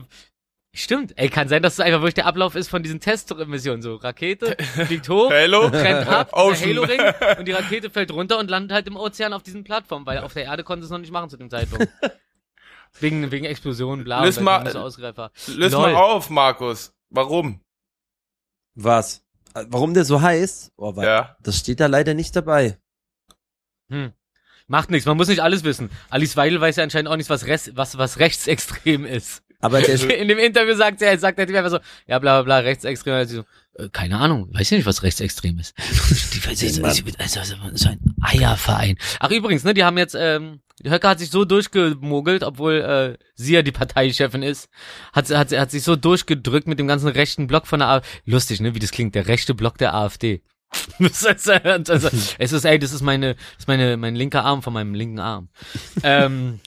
stimmt, ey, kann sein, dass es einfach wirklich der Ablauf ist von diesen Testmissionen, so Rakete, <laughs> fliegt hoch, Halo? rennt ab. <laughs> Halo-Ring und die Rakete fällt runter und landet halt im Ozean auf diesen Plattformen, weil auf der Erde konnte es noch nicht machen zu dem Zeitpunkt. <laughs> wegen, wegen Explosionen, bla, Lös und mal- Ausgreifer. Löse Lol. mal auf, Markus. Warum? Was? Warum der so heißt? Oh, warte. Ja. Das steht da leider nicht dabei. Hm. Macht nichts, man muss nicht alles wissen. Alice Weidel weiß ja anscheinend auch nicht, was, Rest, was, was rechtsextrem ist. Aber <laughs> In dem Interview sagt er, sagt der Typ einfach so, ja, bla, bla, bla, rechtsextrem. So, äh, keine Ahnung, weiß ja nicht, was rechtsextrem ist. Die weiß ich, also, also, also, so ein Eierverein. Ach, übrigens, ne, die haben jetzt, ähm, die Höcke hat sich so durchgemogelt, obwohl äh, sie ja die Parteichefin ist, hat, hat, hat sich so durchgedrückt mit dem ganzen rechten Block von der AfD. Lustig, ne, wie das klingt, der rechte Block der AfD. <laughs> Also, es ist, ey, das ist meine, das ist meine, mein linker Arm von meinem linken Arm. ähm,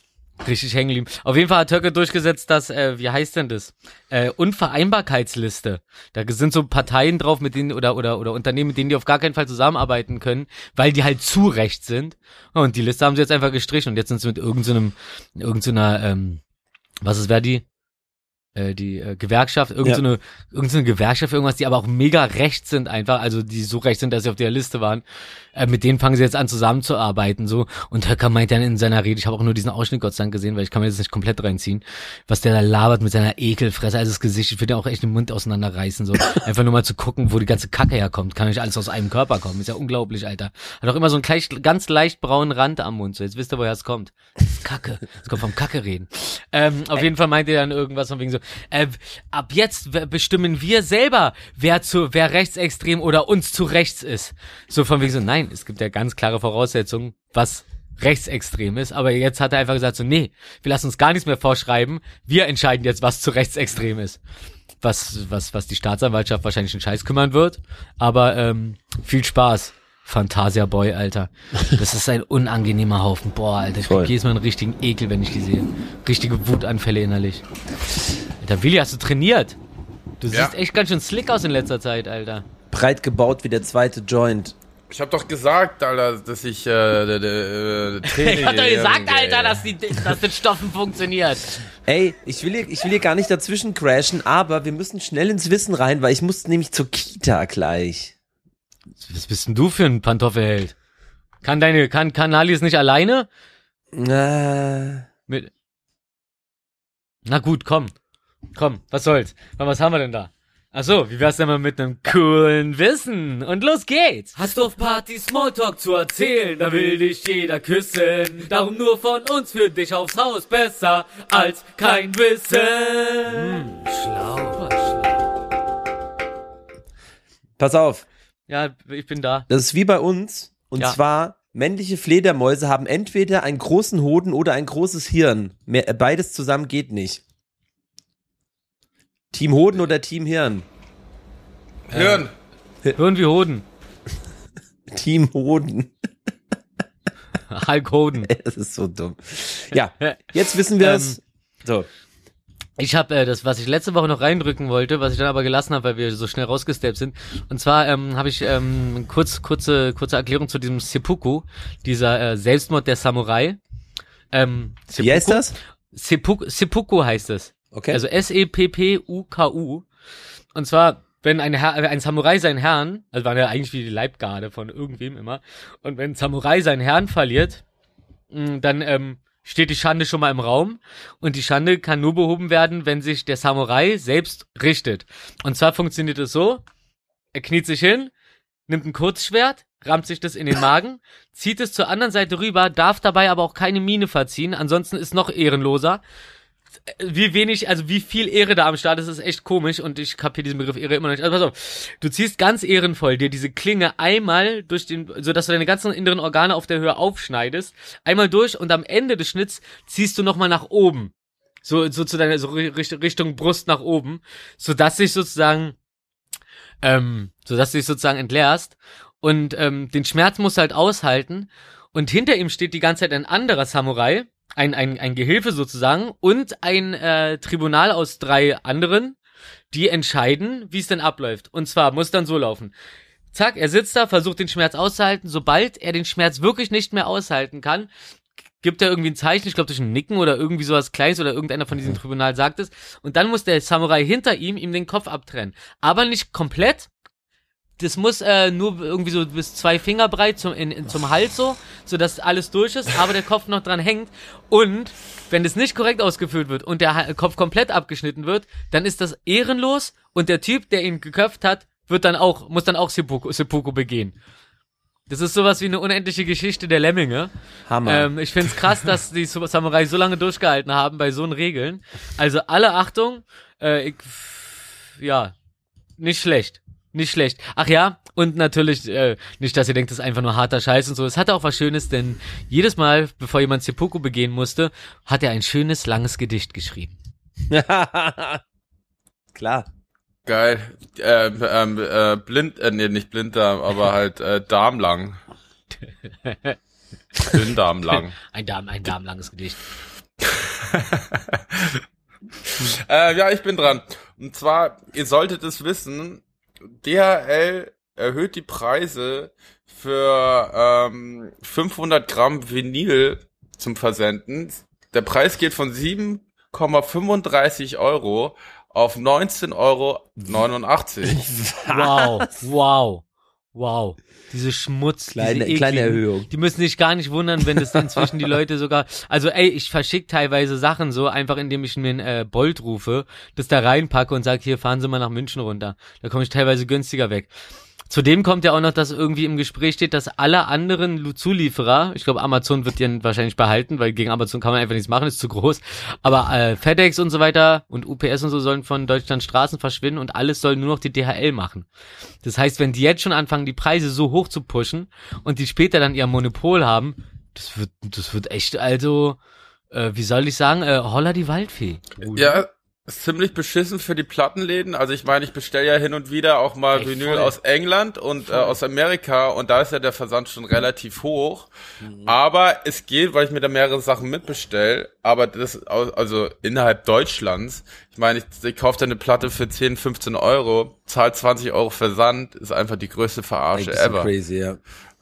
richtig hängen geblieben. Auf jeden Fall hat Höcke durchgesetzt, dass, äh, wie heißt denn das? Äh, Unvereinbarkeitsliste. Da sind so Parteien drauf, mit denen, oder, oder, oder Unternehmen, mit denen die auf gar keinen Fall zusammenarbeiten können, weil die halt zu recht sind. Und die Liste haben sie jetzt einfach gestrichen und jetzt sind sie mit irgendeinem, irgendeiner, ähm, was ist, wer die? Äh, die äh, Gewerkschaft, irgendeine, so irgendeine Gewerkschaft, irgendwas, die aber auch mega recht sind einfach, also die so recht sind, dass sie auf der Liste waren. Äh, mit denen fangen sie jetzt an zusammenzuarbeiten, so. Und Höcker meint dann in seiner Rede, ich habe auch nur diesen Ausschnitt Gott sei Dank gesehen, weil ich kann mir das nicht komplett reinziehen, was der da labert mit seiner Ekelfresse, also das Gesicht, ich würde ja auch echt den Mund auseinanderreißen, so. <laughs> Einfach nur mal zu gucken, wo die ganze Kacke herkommt. Kann nicht alles aus einem Körper kommen, ist ja unglaublich, Alter. Hat auch immer so einen gleich, ganz leicht braunen Rand am Mund, so. Jetzt wisst ihr, woher es kommt. Das ist Kacke. Es kommt vom Kacke reden. Ähm, auf jeden Fall meint er dann irgendwas von wegen so, äh, ab jetzt bestimmen wir selber, wer zu, wer rechtsextrem oder uns zu rechts ist. So von wegen so, nein, es gibt ja ganz klare Voraussetzungen, was rechtsextrem ist, aber jetzt hat er einfach gesagt so, nee, wir lassen uns gar nichts mehr vorschreiben, wir entscheiden jetzt, was zu rechtsextrem ist. Was, was, was die Staatsanwaltschaft wahrscheinlich einen Scheiß kümmern wird, aber ähm, viel Spaß. Fantasia Boy, Alter. Das ist ein unangenehmer Haufen. Boah, Alter, ich krieg jedes Mal einen richtigen Ekel, wenn ich die sehe. Richtige Wutanfälle innerlich. Alter, Willi, hast du trainiert? Du Ja. siehst echt ganz schön slick aus in letzter Zeit, Alter. Breit gebaut wie der zweite Joint. Ich hab doch gesagt, Alter, dass ich äh, äh, <laughs> äh, Ich hab doch gesagt, Alter, dass, die, dass das Stoffen funktioniert. Ey, ich will, hier, ich will hier gar nicht dazwischen crashen, aber wir müssen schnell ins Wissen rein, weil ich muss nämlich zur Kita gleich. Was bist denn du für ein Pantoffelheld? Kann deine, kann, kann Alice nicht alleine? Äh, Mit. Na gut, komm. Komm, was soll's? Was haben wir denn da? Ach so, wie wär's denn mal mit einem coolen Wissen? Und los geht's! Hast du auf Party Smalltalk zu erzählen, da will dich jeder küssen. Darum nur von uns für dich aufs Haus besser als kein Wissen. Schlau, schlau. pass auf, Ja, ich bin da. das ist wie bei uns. Und Ja. zwar, männliche Fledermäuse haben entweder einen großen Hoden oder ein großes Hirn. Mehr, äh, beides zusammen geht nicht. Team Hoden oder Team Hirn? Hirn. Hirn wie Hoden. <laughs> Team Hoden. Hulk Hoden. <laughs> Es ist so dumm. Ja, <laughs> jetzt wissen wir es. So. Ich habe äh, das, was ich letzte Woche noch reindrücken wollte, was ich dann aber gelassen habe, weil wir so schnell rausgesteppt sind. Und zwar ähm, habe ich ähm, kurz, kurze, kurze Erklärung zu diesem Seppuku, dieser äh, Selbstmord der Samurai. Ähm, Wie heißt das? Seppuku, Seppuku heißt es. Okay. Also S-E-P-P-U-K-U. Und zwar, wenn ein, Herr, ein Samurai seinen Herrn, also waren ja eigentlich wie die Leibgarde von irgendwem immer, und wenn ein Samurai seinen Herrn verliert, mh, dann ähm, steht die Schande schon mal im Raum. Und die Schande kann nur behoben werden, wenn sich der Samurai selbst richtet. Und zwar funktioniert es so, er kniet sich hin, nimmt ein Kurzschwert, rammt sich das in den Magen, zieht es zur anderen Seite rüber, darf dabei aber auch keine Miene verziehen, ansonsten ist noch ehrenloser wie wenig, also wie viel Ehre da am Start ist, ist echt komisch und ich kapiere diesen Begriff Ehre immer noch nicht. Also pass auf, du ziehst ganz ehrenvoll dir diese Klinge einmal durch den, so dass du deine ganzen inneren Organe auf der Höhe aufschneidest, einmal durch und am Ende des Schnitts ziehst du nochmal nach oben. So, so zu deiner, so Richtung, Brust nach oben, so dass sich sozusagen, ähm, so dass du dich sozusagen entleerst und ähm, den Schmerz musst du halt aushalten und hinter ihm steht die ganze Zeit ein anderer Samurai, ein, ein, ein Gehilfe sozusagen und ein äh, Tribunal aus drei anderen, die entscheiden, wie es denn abläuft. Und zwar muss dann so laufen. Zack, er sitzt da, versucht den Schmerz auszuhalten. Sobald er den Schmerz wirklich nicht mehr aushalten kann, gibt er irgendwie ein Zeichen, ich glaube durch ein Nicken oder irgendwie sowas Kleines oder irgendeiner von diesem Tribunal sagt es. Und dann muss der Samurai hinter ihm ihm den Kopf abtrennen. Aber nicht komplett. Das muss äh, nur irgendwie so bis zwei Finger breit zum, in, in, zum Hals so, sodass alles durch ist, aber der Kopf noch dran hängt. Und wenn das nicht korrekt ausgeführt wird und der Ha- Kopf komplett abgeschnitten wird, dann ist das ehrenlos und der Typ, der ihn geköpft hat, wird dann auch, muss dann auch Seppuku, Seppuku begehen. Das ist sowas wie eine unendliche Geschichte der Lemminge. Hammer. Ähm, ich find's krass, dass die Samurai so lange durchgehalten haben bei so einen Regeln. Also alle Achtung, äh, ich, ja, nicht schlecht. Nicht schlecht. Ach ja, und natürlich, äh, nicht, dass ihr denkt, das ist einfach nur harter Scheiß und so. Es hatte auch was Schönes, denn jedes Mal, bevor jemand Seppuku begehen musste, hat er ein schönes, langes Gedicht geschrieben. <laughs> Klar. Geil. Ähm, ähm, äh, blind, äh, nee, nicht Blinddarm, aber halt äh, Darmlang. <laughs> Blinddarmlang. Ein Darm, ein darmlanges Gedicht. <laughs> Äh, ja, ich bin dran. Und zwar, ihr solltet es wissen, DHL erhöht die Preise für ähm, 500 Gramm Vinyl zum Versenden. Der Preis geht von 7,35 Euro auf 19,89 Euro. <laughs> Wow, wow, wow. Diese Schmutz, Kleine, diese kleine Erhöhung. Die müssen sich gar nicht wundern, wenn das inzwischen die Leute sogar. Also ey, ich verschick teilweise Sachen so, einfach indem ich mir einen äh, Bolt rufe, das da reinpacke und sag, hier fahren Sie mal nach München runter. Da komme ich teilweise günstiger weg. Zudem kommt ja auch noch, dass irgendwie im Gespräch steht, dass alle anderen Zulieferer, ich glaube Amazon wird den wahrscheinlich behalten, weil gegen Amazon kann man einfach nichts machen, ist zu groß. Aber äh, FedEx und so weiter und UPS und so sollen von Deutschland Straßen verschwinden und alles soll nur noch die DHL machen. Das heißt, wenn die jetzt schon anfangen, die Preise so hoch zu pushen und die später dann ihr Monopol haben, Das wird, das wird echt, also, äh, wie soll ich sagen, äh, Holla die Waldfee. Bruder. Ja, ist ziemlich beschissen für die Plattenläden. Also ich meine, ich bestelle ja hin und wieder auch mal Ey, Vinyl voll. aus England und äh, aus Amerika und da ist ja der Versand schon relativ hoch. Mhm. Aber es geht, weil ich mir da mehrere Sachen mitbestelle. Aber das, also innerhalb Deutschlands, ich meine, ich, ich kaufe da eine Platte für 10, 15 Euro, zahlt 20 Euro Versand, ist einfach die größte Verarsche so ever. crazy, ja.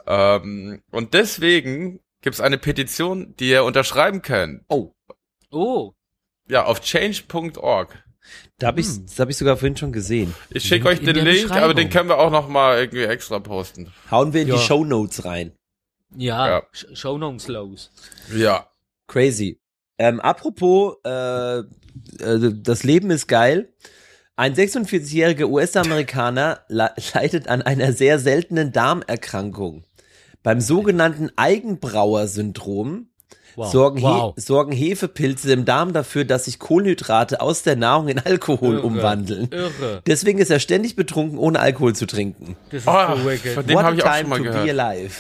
Ähm, und deswegen gibt's eine Petition, die ihr unterschreiben könnt. Oh, Oh, Ja, auf change.org. da habe ich, das habe ich sogar vorhin schon gesehen. Ich schicke euch den Link, aber den können wir auch noch mal irgendwie extra posten. Hauen wir in Ja. die Show Notes rein. ja, Ja. Sh- Shownotes los. Ja. Crazy. Ähm, apropos, äh, äh, das Leben ist geil. Ein 46-jähriger US-Amerikaner <laughs> le- leidet an einer sehr seltenen Darmerkrankung. Beim sogenannten Eigenbrauer-Syndrom Wow. sorgen, wow. He sorgen Hefepilze im Darm dafür, dass sich Kohlenhydrate aus der Nahrung in Alkohol Irre. umwandeln. Irre. Deswegen ist er ständig betrunken, ohne Alkohol zu trinken. Das ist Oh, so wicked. von dem What a ich auch time schon mal to be gehört. alive.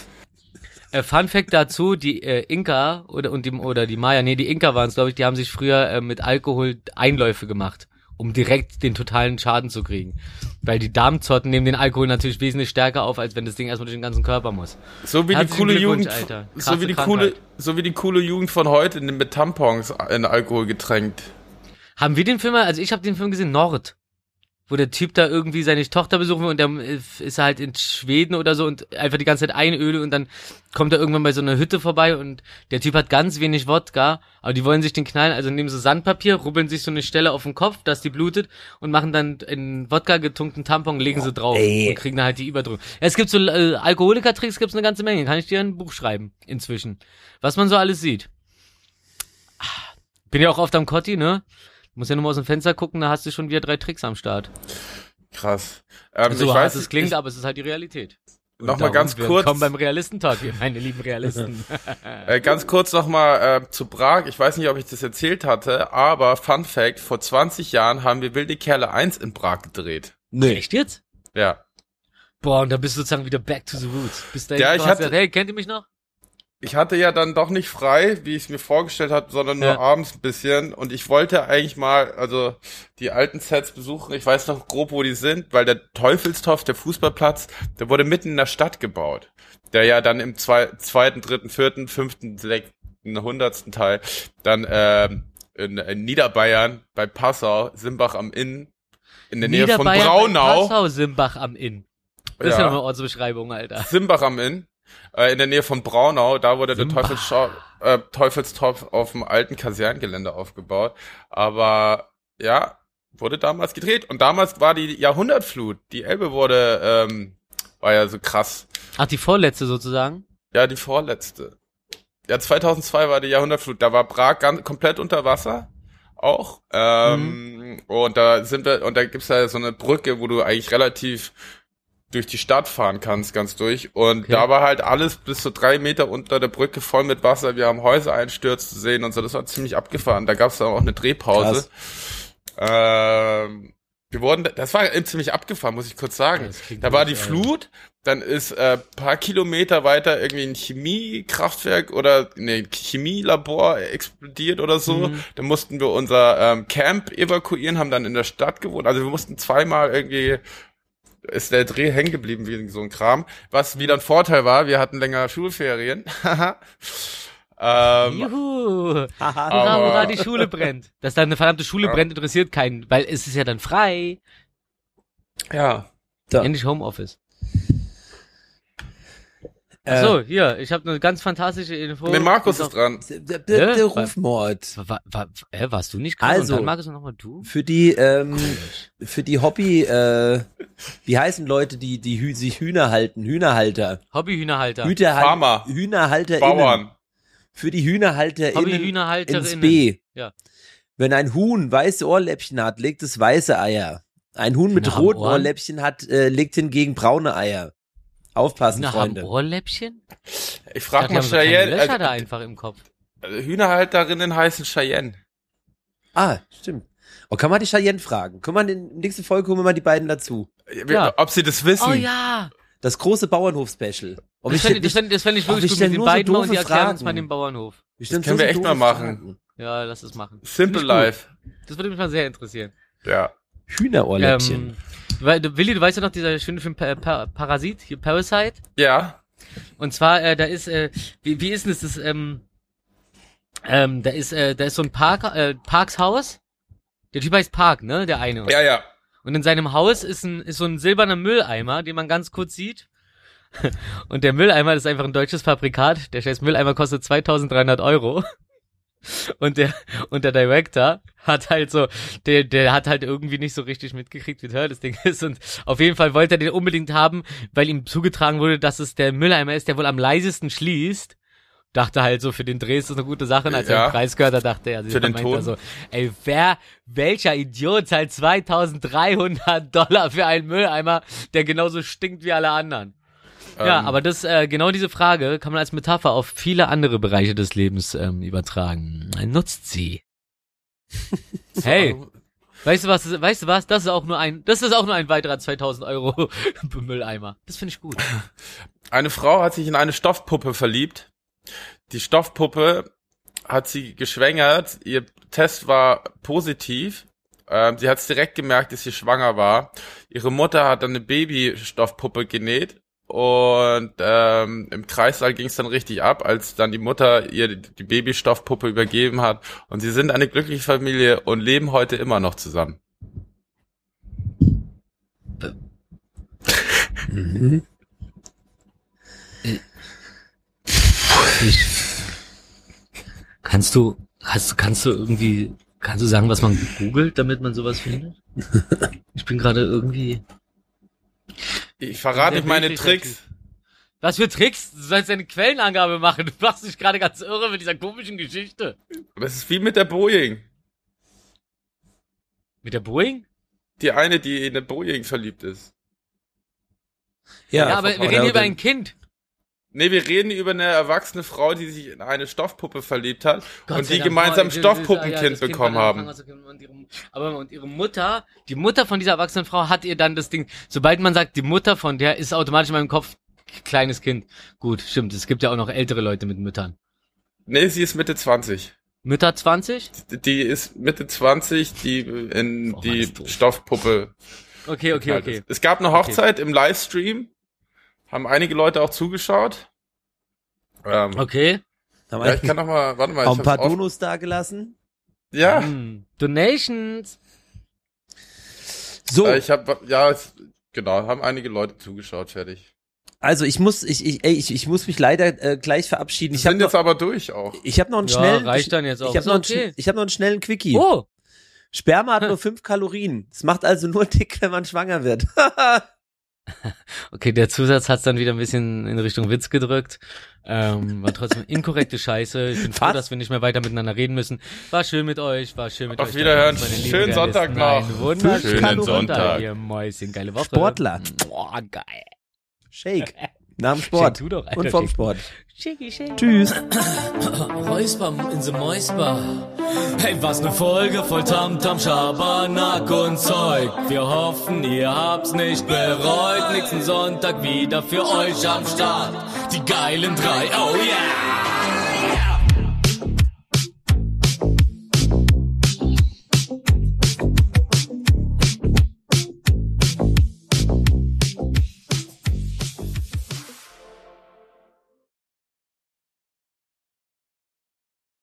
Äh, Fun Fact dazu, die äh, Inka oder und die oder die Maya, nee, die Inka waren es, glaube ich, die haben sich früher äh, mit Alkohol Einläufe gemacht, um direkt den totalen Schaden zu kriegen. Weil die Darmzotten nehmen den Alkohol natürlich wesentlich stärker auf, als wenn das Ding erstmal durch den ganzen Körper muss. So wie die Herzlichen coole Glückwunsch, Jugend, Alter. so wie die Krankheit. coole, so wie die coole Jugend von heute mit Tampons in Alkohol getränkt. Haben wir den Film mal, also ich habe den Film gesehen, Nord. Wo der Typ da irgendwie seine Tochter besuchen will und der äh, ist halt in Schweden oder so und einfach die ganze Zeit Einöle und dann kommt er irgendwann bei so einer Hütte vorbei und der Typ hat ganz wenig Wodka, aber die wollen sich den knallen, also nehmen so Sandpapier, rubbeln sich so eine Stelle auf den Kopf, dass die blutet und machen dann in Wodka getunkten Tampon, legen sie drauf ey. und kriegen dann halt die Überdrückung. Es gibt so äh, Alkoholiker-Tricks, gibt's eine ganze Menge, kann ich dir ein Buch schreiben inzwischen. Was man so alles sieht. Ah, Bin ja auch oft am Kotti, ne? Muss ja nur mal aus dem Fenster gucken, da hast du schon wieder drei Tricks am Start. Krass. Ähm, so ich hart weiß, es klingt, ich, aber es ist halt die Realität. Und Noch mal darum, ganz wir kurz. Kommen beim Realistentalk, hier, meine lieben Realisten. <laughs> äh, ganz kurz noch mal äh, zu Prag. Ich weiß nicht, ob ich das erzählt hatte, aber Fun Fact: Vor 20 Jahren haben wir Wilde Kerle 1 in Prag gedreht. Nee. Echt jetzt? Ja. Boah, und da bist du sozusagen wieder back to the roots. Bis dahin, Ja, ich hatte- gesagt, hey, kennt ihr mich noch? Ich hatte ja dann doch nicht frei, wie ich es mir vorgestellt hatte, sondern nur Ja. abends ein bisschen. Und ich wollte eigentlich mal, also die alten Sets besuchen. Ich weiß noch grob, wo die sind, weil der Teufelstorf, der Fußballplatz, der wurde mitten in der Stadt gebaut. Der ja dann im zwei, zweiten, dritten, vierten, fünften, sechsten, hundertsten Teil dann ähm, in, in Niederbayern bei Passau, Simbach am Inn, in der Nähe von Braunau. Passau, Simbach am Inn. Das ist ja Ja. noch eine Ortsbeschreibung, Alter. Simbach am Inn, äh, in der Nähe von Braunau, da wurde der Simbach. Teufelsschau, äh, Teufelstopf auf dem alten Kaserngelände aufgebaut. Aber ja, wurde damals gedreht. Und damals war die Jahrhundertflut. Die Elbe wurde, ähm, war ja so krass. Ach, die vorletzte sozusagen? Ja, die vorletzte. Ja, 2002 war die Jahrhundertflut. Da war Prag ganz, komplett unter Wasser. Auch. Ähm, Und da sind wir, und da gibt's da so eine Brücke, wo du eigentlich relativ durch die Stadt fahren kannst, ganz durch. Und Okay. da war halt alles bis zu drei Meter unter der Brücke voll mit Wasser. Wir haben Häuser einstürzen sehen und so. Das war ziemlich abgefahren. Da gab's dann auch eine Drehpause. Ähm, wir wurden, das war ziemlich abgefahren, muss ich kurz sagen. Da war die Flut, dann ist äh, paar Kilometer weiter irgendwie ein Chemiekraftwerk oder ne Chemielabor explodiert oder so. Mhm. Dann mussten wir unser ähm, Camp evakuieren, haben dann in der Stadt gewohnt. Also wir mussten zweimal irgendwie ist der Dreh hängen geblieben wegen so ein Kram. Was wieder ein Vorteil war, wir hatten länger Schulferien. <laughs> ähm, Juhu. Hurra, hurra, die Schule brennt. Dass da eine verdammte Schule Ja. brennt, interessiert keinen, weil es ist ja dann frei. ja. So. Endlich Homeoffice. Äh, So, hier, ich habe eine ganz fantastische Info. Ne, Markus ist dran. Der, der, der Ja? Rufmord. War, war, äh, warst du nicht gerade? Also. Markus nochmal du? Für die, ähm, für die Hobby, äh, wie heißen Leute, die, die Hü sich Hühner halten? Hühnerhalter. Hobbyhühnerhalter. Hühnerhal Farmer. Hühnerhalter Bauern. Für die Hühnerhalter Hobbyhühnerhalterinnen. ins B. Ja. Wenn ein Huhn weiße Ohrläppchen hat, legt es weiße Eier. Ein Huhn mit roten Ohren? Ohrläppchen hat, äh, legt hingegen braune Eier. Aufpassen, Hühner haben Freunde. Ohrläppchen? Ich frag Dachte, die mal haben so Cheyenne. Löcher Also, da einfach im Kopf. also Hühnerhalterinnen heißen Cheyenne. Ah, stimmt. Oh, kann man die Cheyenne fragen? Können wir in der nächsten Folge holen wir mal die beiden dazu? Ja. Ob sie das wissen? Oh ja. Das große Bauernhof-Special. Das fände ich, das fänd, das fänd ich wirklich ich gut mit den so beiden mal und die erklären uns mal Fragen. den Bauernhof. bestimmt können wir echt mal machen. Fragen. Ja, lass es machen. Simple. Life. Das würde mich mal sehr interessieren. Ja. Hühnerohrläppchen. Ähm, Willi, du weißt ja noch dieser schöne Film pa pa Parasit, hier Parasite? Ja. Und zwar, äh, da ist, äh, wie, wie ist denn das, das ähm, ähm, da ist, äh, da ist so ein Park, äh, Parkshaus. Der Typ heißt Park, ne, der eine. Ja, ja. Und in seinem Haus ist ein, ist so ein silberner Mülleimer, den man ganz kurz sieht. <laughs> Und der Mülleimer ist einfach ein deutsches Fabrikat. Der scheiß Mülleimer kostet 2300 Euro. Und der, und der Director hat halt so, der, der hat halt irgendwie nicht so richtig mitgekriegt, wie teuer das Ding ist. Und auf jeden Fall wollte er den unbedingt haben, weil ihm zugetragen wurde, dass es der Mülleimer ist, der wohl am leisesten schließt. Dachte halt so, für den Dreh ist das eine gute Sache. Und als er Ja. den Preis gehört hat, dachte er, Für den er Ton? so, ey, wer, welcher Idiot zahlt 2300 Dollar für einen Mülleimer, der genauso stinkt wie alle anderen? Ja, Ähm, aber das, äh, genau diese Frage kann man als Metapher auf viele andere Bereiche des Lebens ähm, übertragen. Nutzt sie. <laughs> hey, weißt du was, weißt du was, das ist auch nur ein, das ist auch nur ein weiterer 2000 Euro <laughs> Mülleimer. Das finde ich gut. Eine Frau hat sich in eine Stoffpuppe verliebt. Die Stoffpuppe hat sie geschwängert. Ihr Test war positiv. Ähm, sie hat es direkt gemerkt, dass sie schwanger war. Ihre Mutter hat dann eine Babystoffpuppe genäht. Und ähm, im Kreissaal ging es dann richtig ab, als dann die Mutter ihr die Babystoffpuppe übergeben hat. Und sie sind eine glückliche Familie und leben heute immer noch zusammen. Ich, kannst du, hast, kannst du irgendwie, kannst du sagen, was man googelt, damit man sowas findet? Ich bin gerade irgendwie. Ich verrate nicht meine Tricks. Was für Tricks? Du sollst eine Quellenangabe machen. Du machst dich gerade ganz irre mit dieser komischen Geschichte. Aber es ist wie mit der Boeing. Mit der Boeing? Die eine, die in eine Boeing verliebt ist. Ja, aber wir reden hier über ein Kind. Nee, wir reden über eine erwachsene Frau, die sich in eine Stoffpuppe verliebt hat Gott und die Dank. gemeinsam Stoffpuppenkind ja, bekommen haben. und ihre, aber und ihre Mutter, die Mutter von dieser erwachsenen Frau hat ihr dann das Ding, sobald man sagt, die Mutter von der ist automatisch in meinem Kopf kleines Kind. Gut, stimmt, es gibt ja auch noch ältere Leute mit Müttern. Nee, sie ist Mitte 20. Mütter 20? Die ist Mitte 20, die in Oh, die Mann. Stoffpuppe. Okay, okay, okay. ist. Es gab eine Hochzeit im Livestream. Haben einige Leute auch zugeschaut. Ähm, Okay. Ja, ich wir kann noch mal, warte mal. auch Ich ein paar Donos da gelassen. ja, Hm. Donations. So, äh, ich habe, ja, es, genau, haben einige Leute zugeschaut, fertig. also ich muss, ich, ich, ey, ich, ich muss mich leider äh, gleich verabschieden. Die Ich noch, jetzt aber durch auch. ich habe noch einen Ja, schnellen, reicht ich, dann jetzt auch. Ich habe noch, okay. ich hab noch einen schnellen Quickie. Oh, Sperma hat nur <laughs> fünf Kalorien. Es macht also nur <laughs> dick, wenn man schwanger wird. <laughs> <laughs> okay, der Zusatz hat's dann wieder ein bisschen in Richtung Witz gedrückt. Ähm, war trotzdem <laughs> inkorrekte Scheiße. Ich bin froh, dass wir nicht mehr weiter miteinander reden müssen. War schön mit euch, war schön mit Auf euch. Wiederhören. meine lieben Schönen Sonntag noch. Einen wunderschönen Schönen Sonntag, Sonntag. ihr Mäuschen. Geile Woche. Sportler. Boah, geil. Shake. <laughs> Nach dem Sport. Tu doch, Alter, Und vom. Sport. Schicki, schicki. Tschüss. <coughs> Räusper in the Mäusper. Hey, was ne Folge voll Tamtam, Schabernack und Zeug. Wir hoffen, ihr habt's nicht bereut. Nächsten Sonntag wieder für euch am Start. Die geilen drei, oh yeah!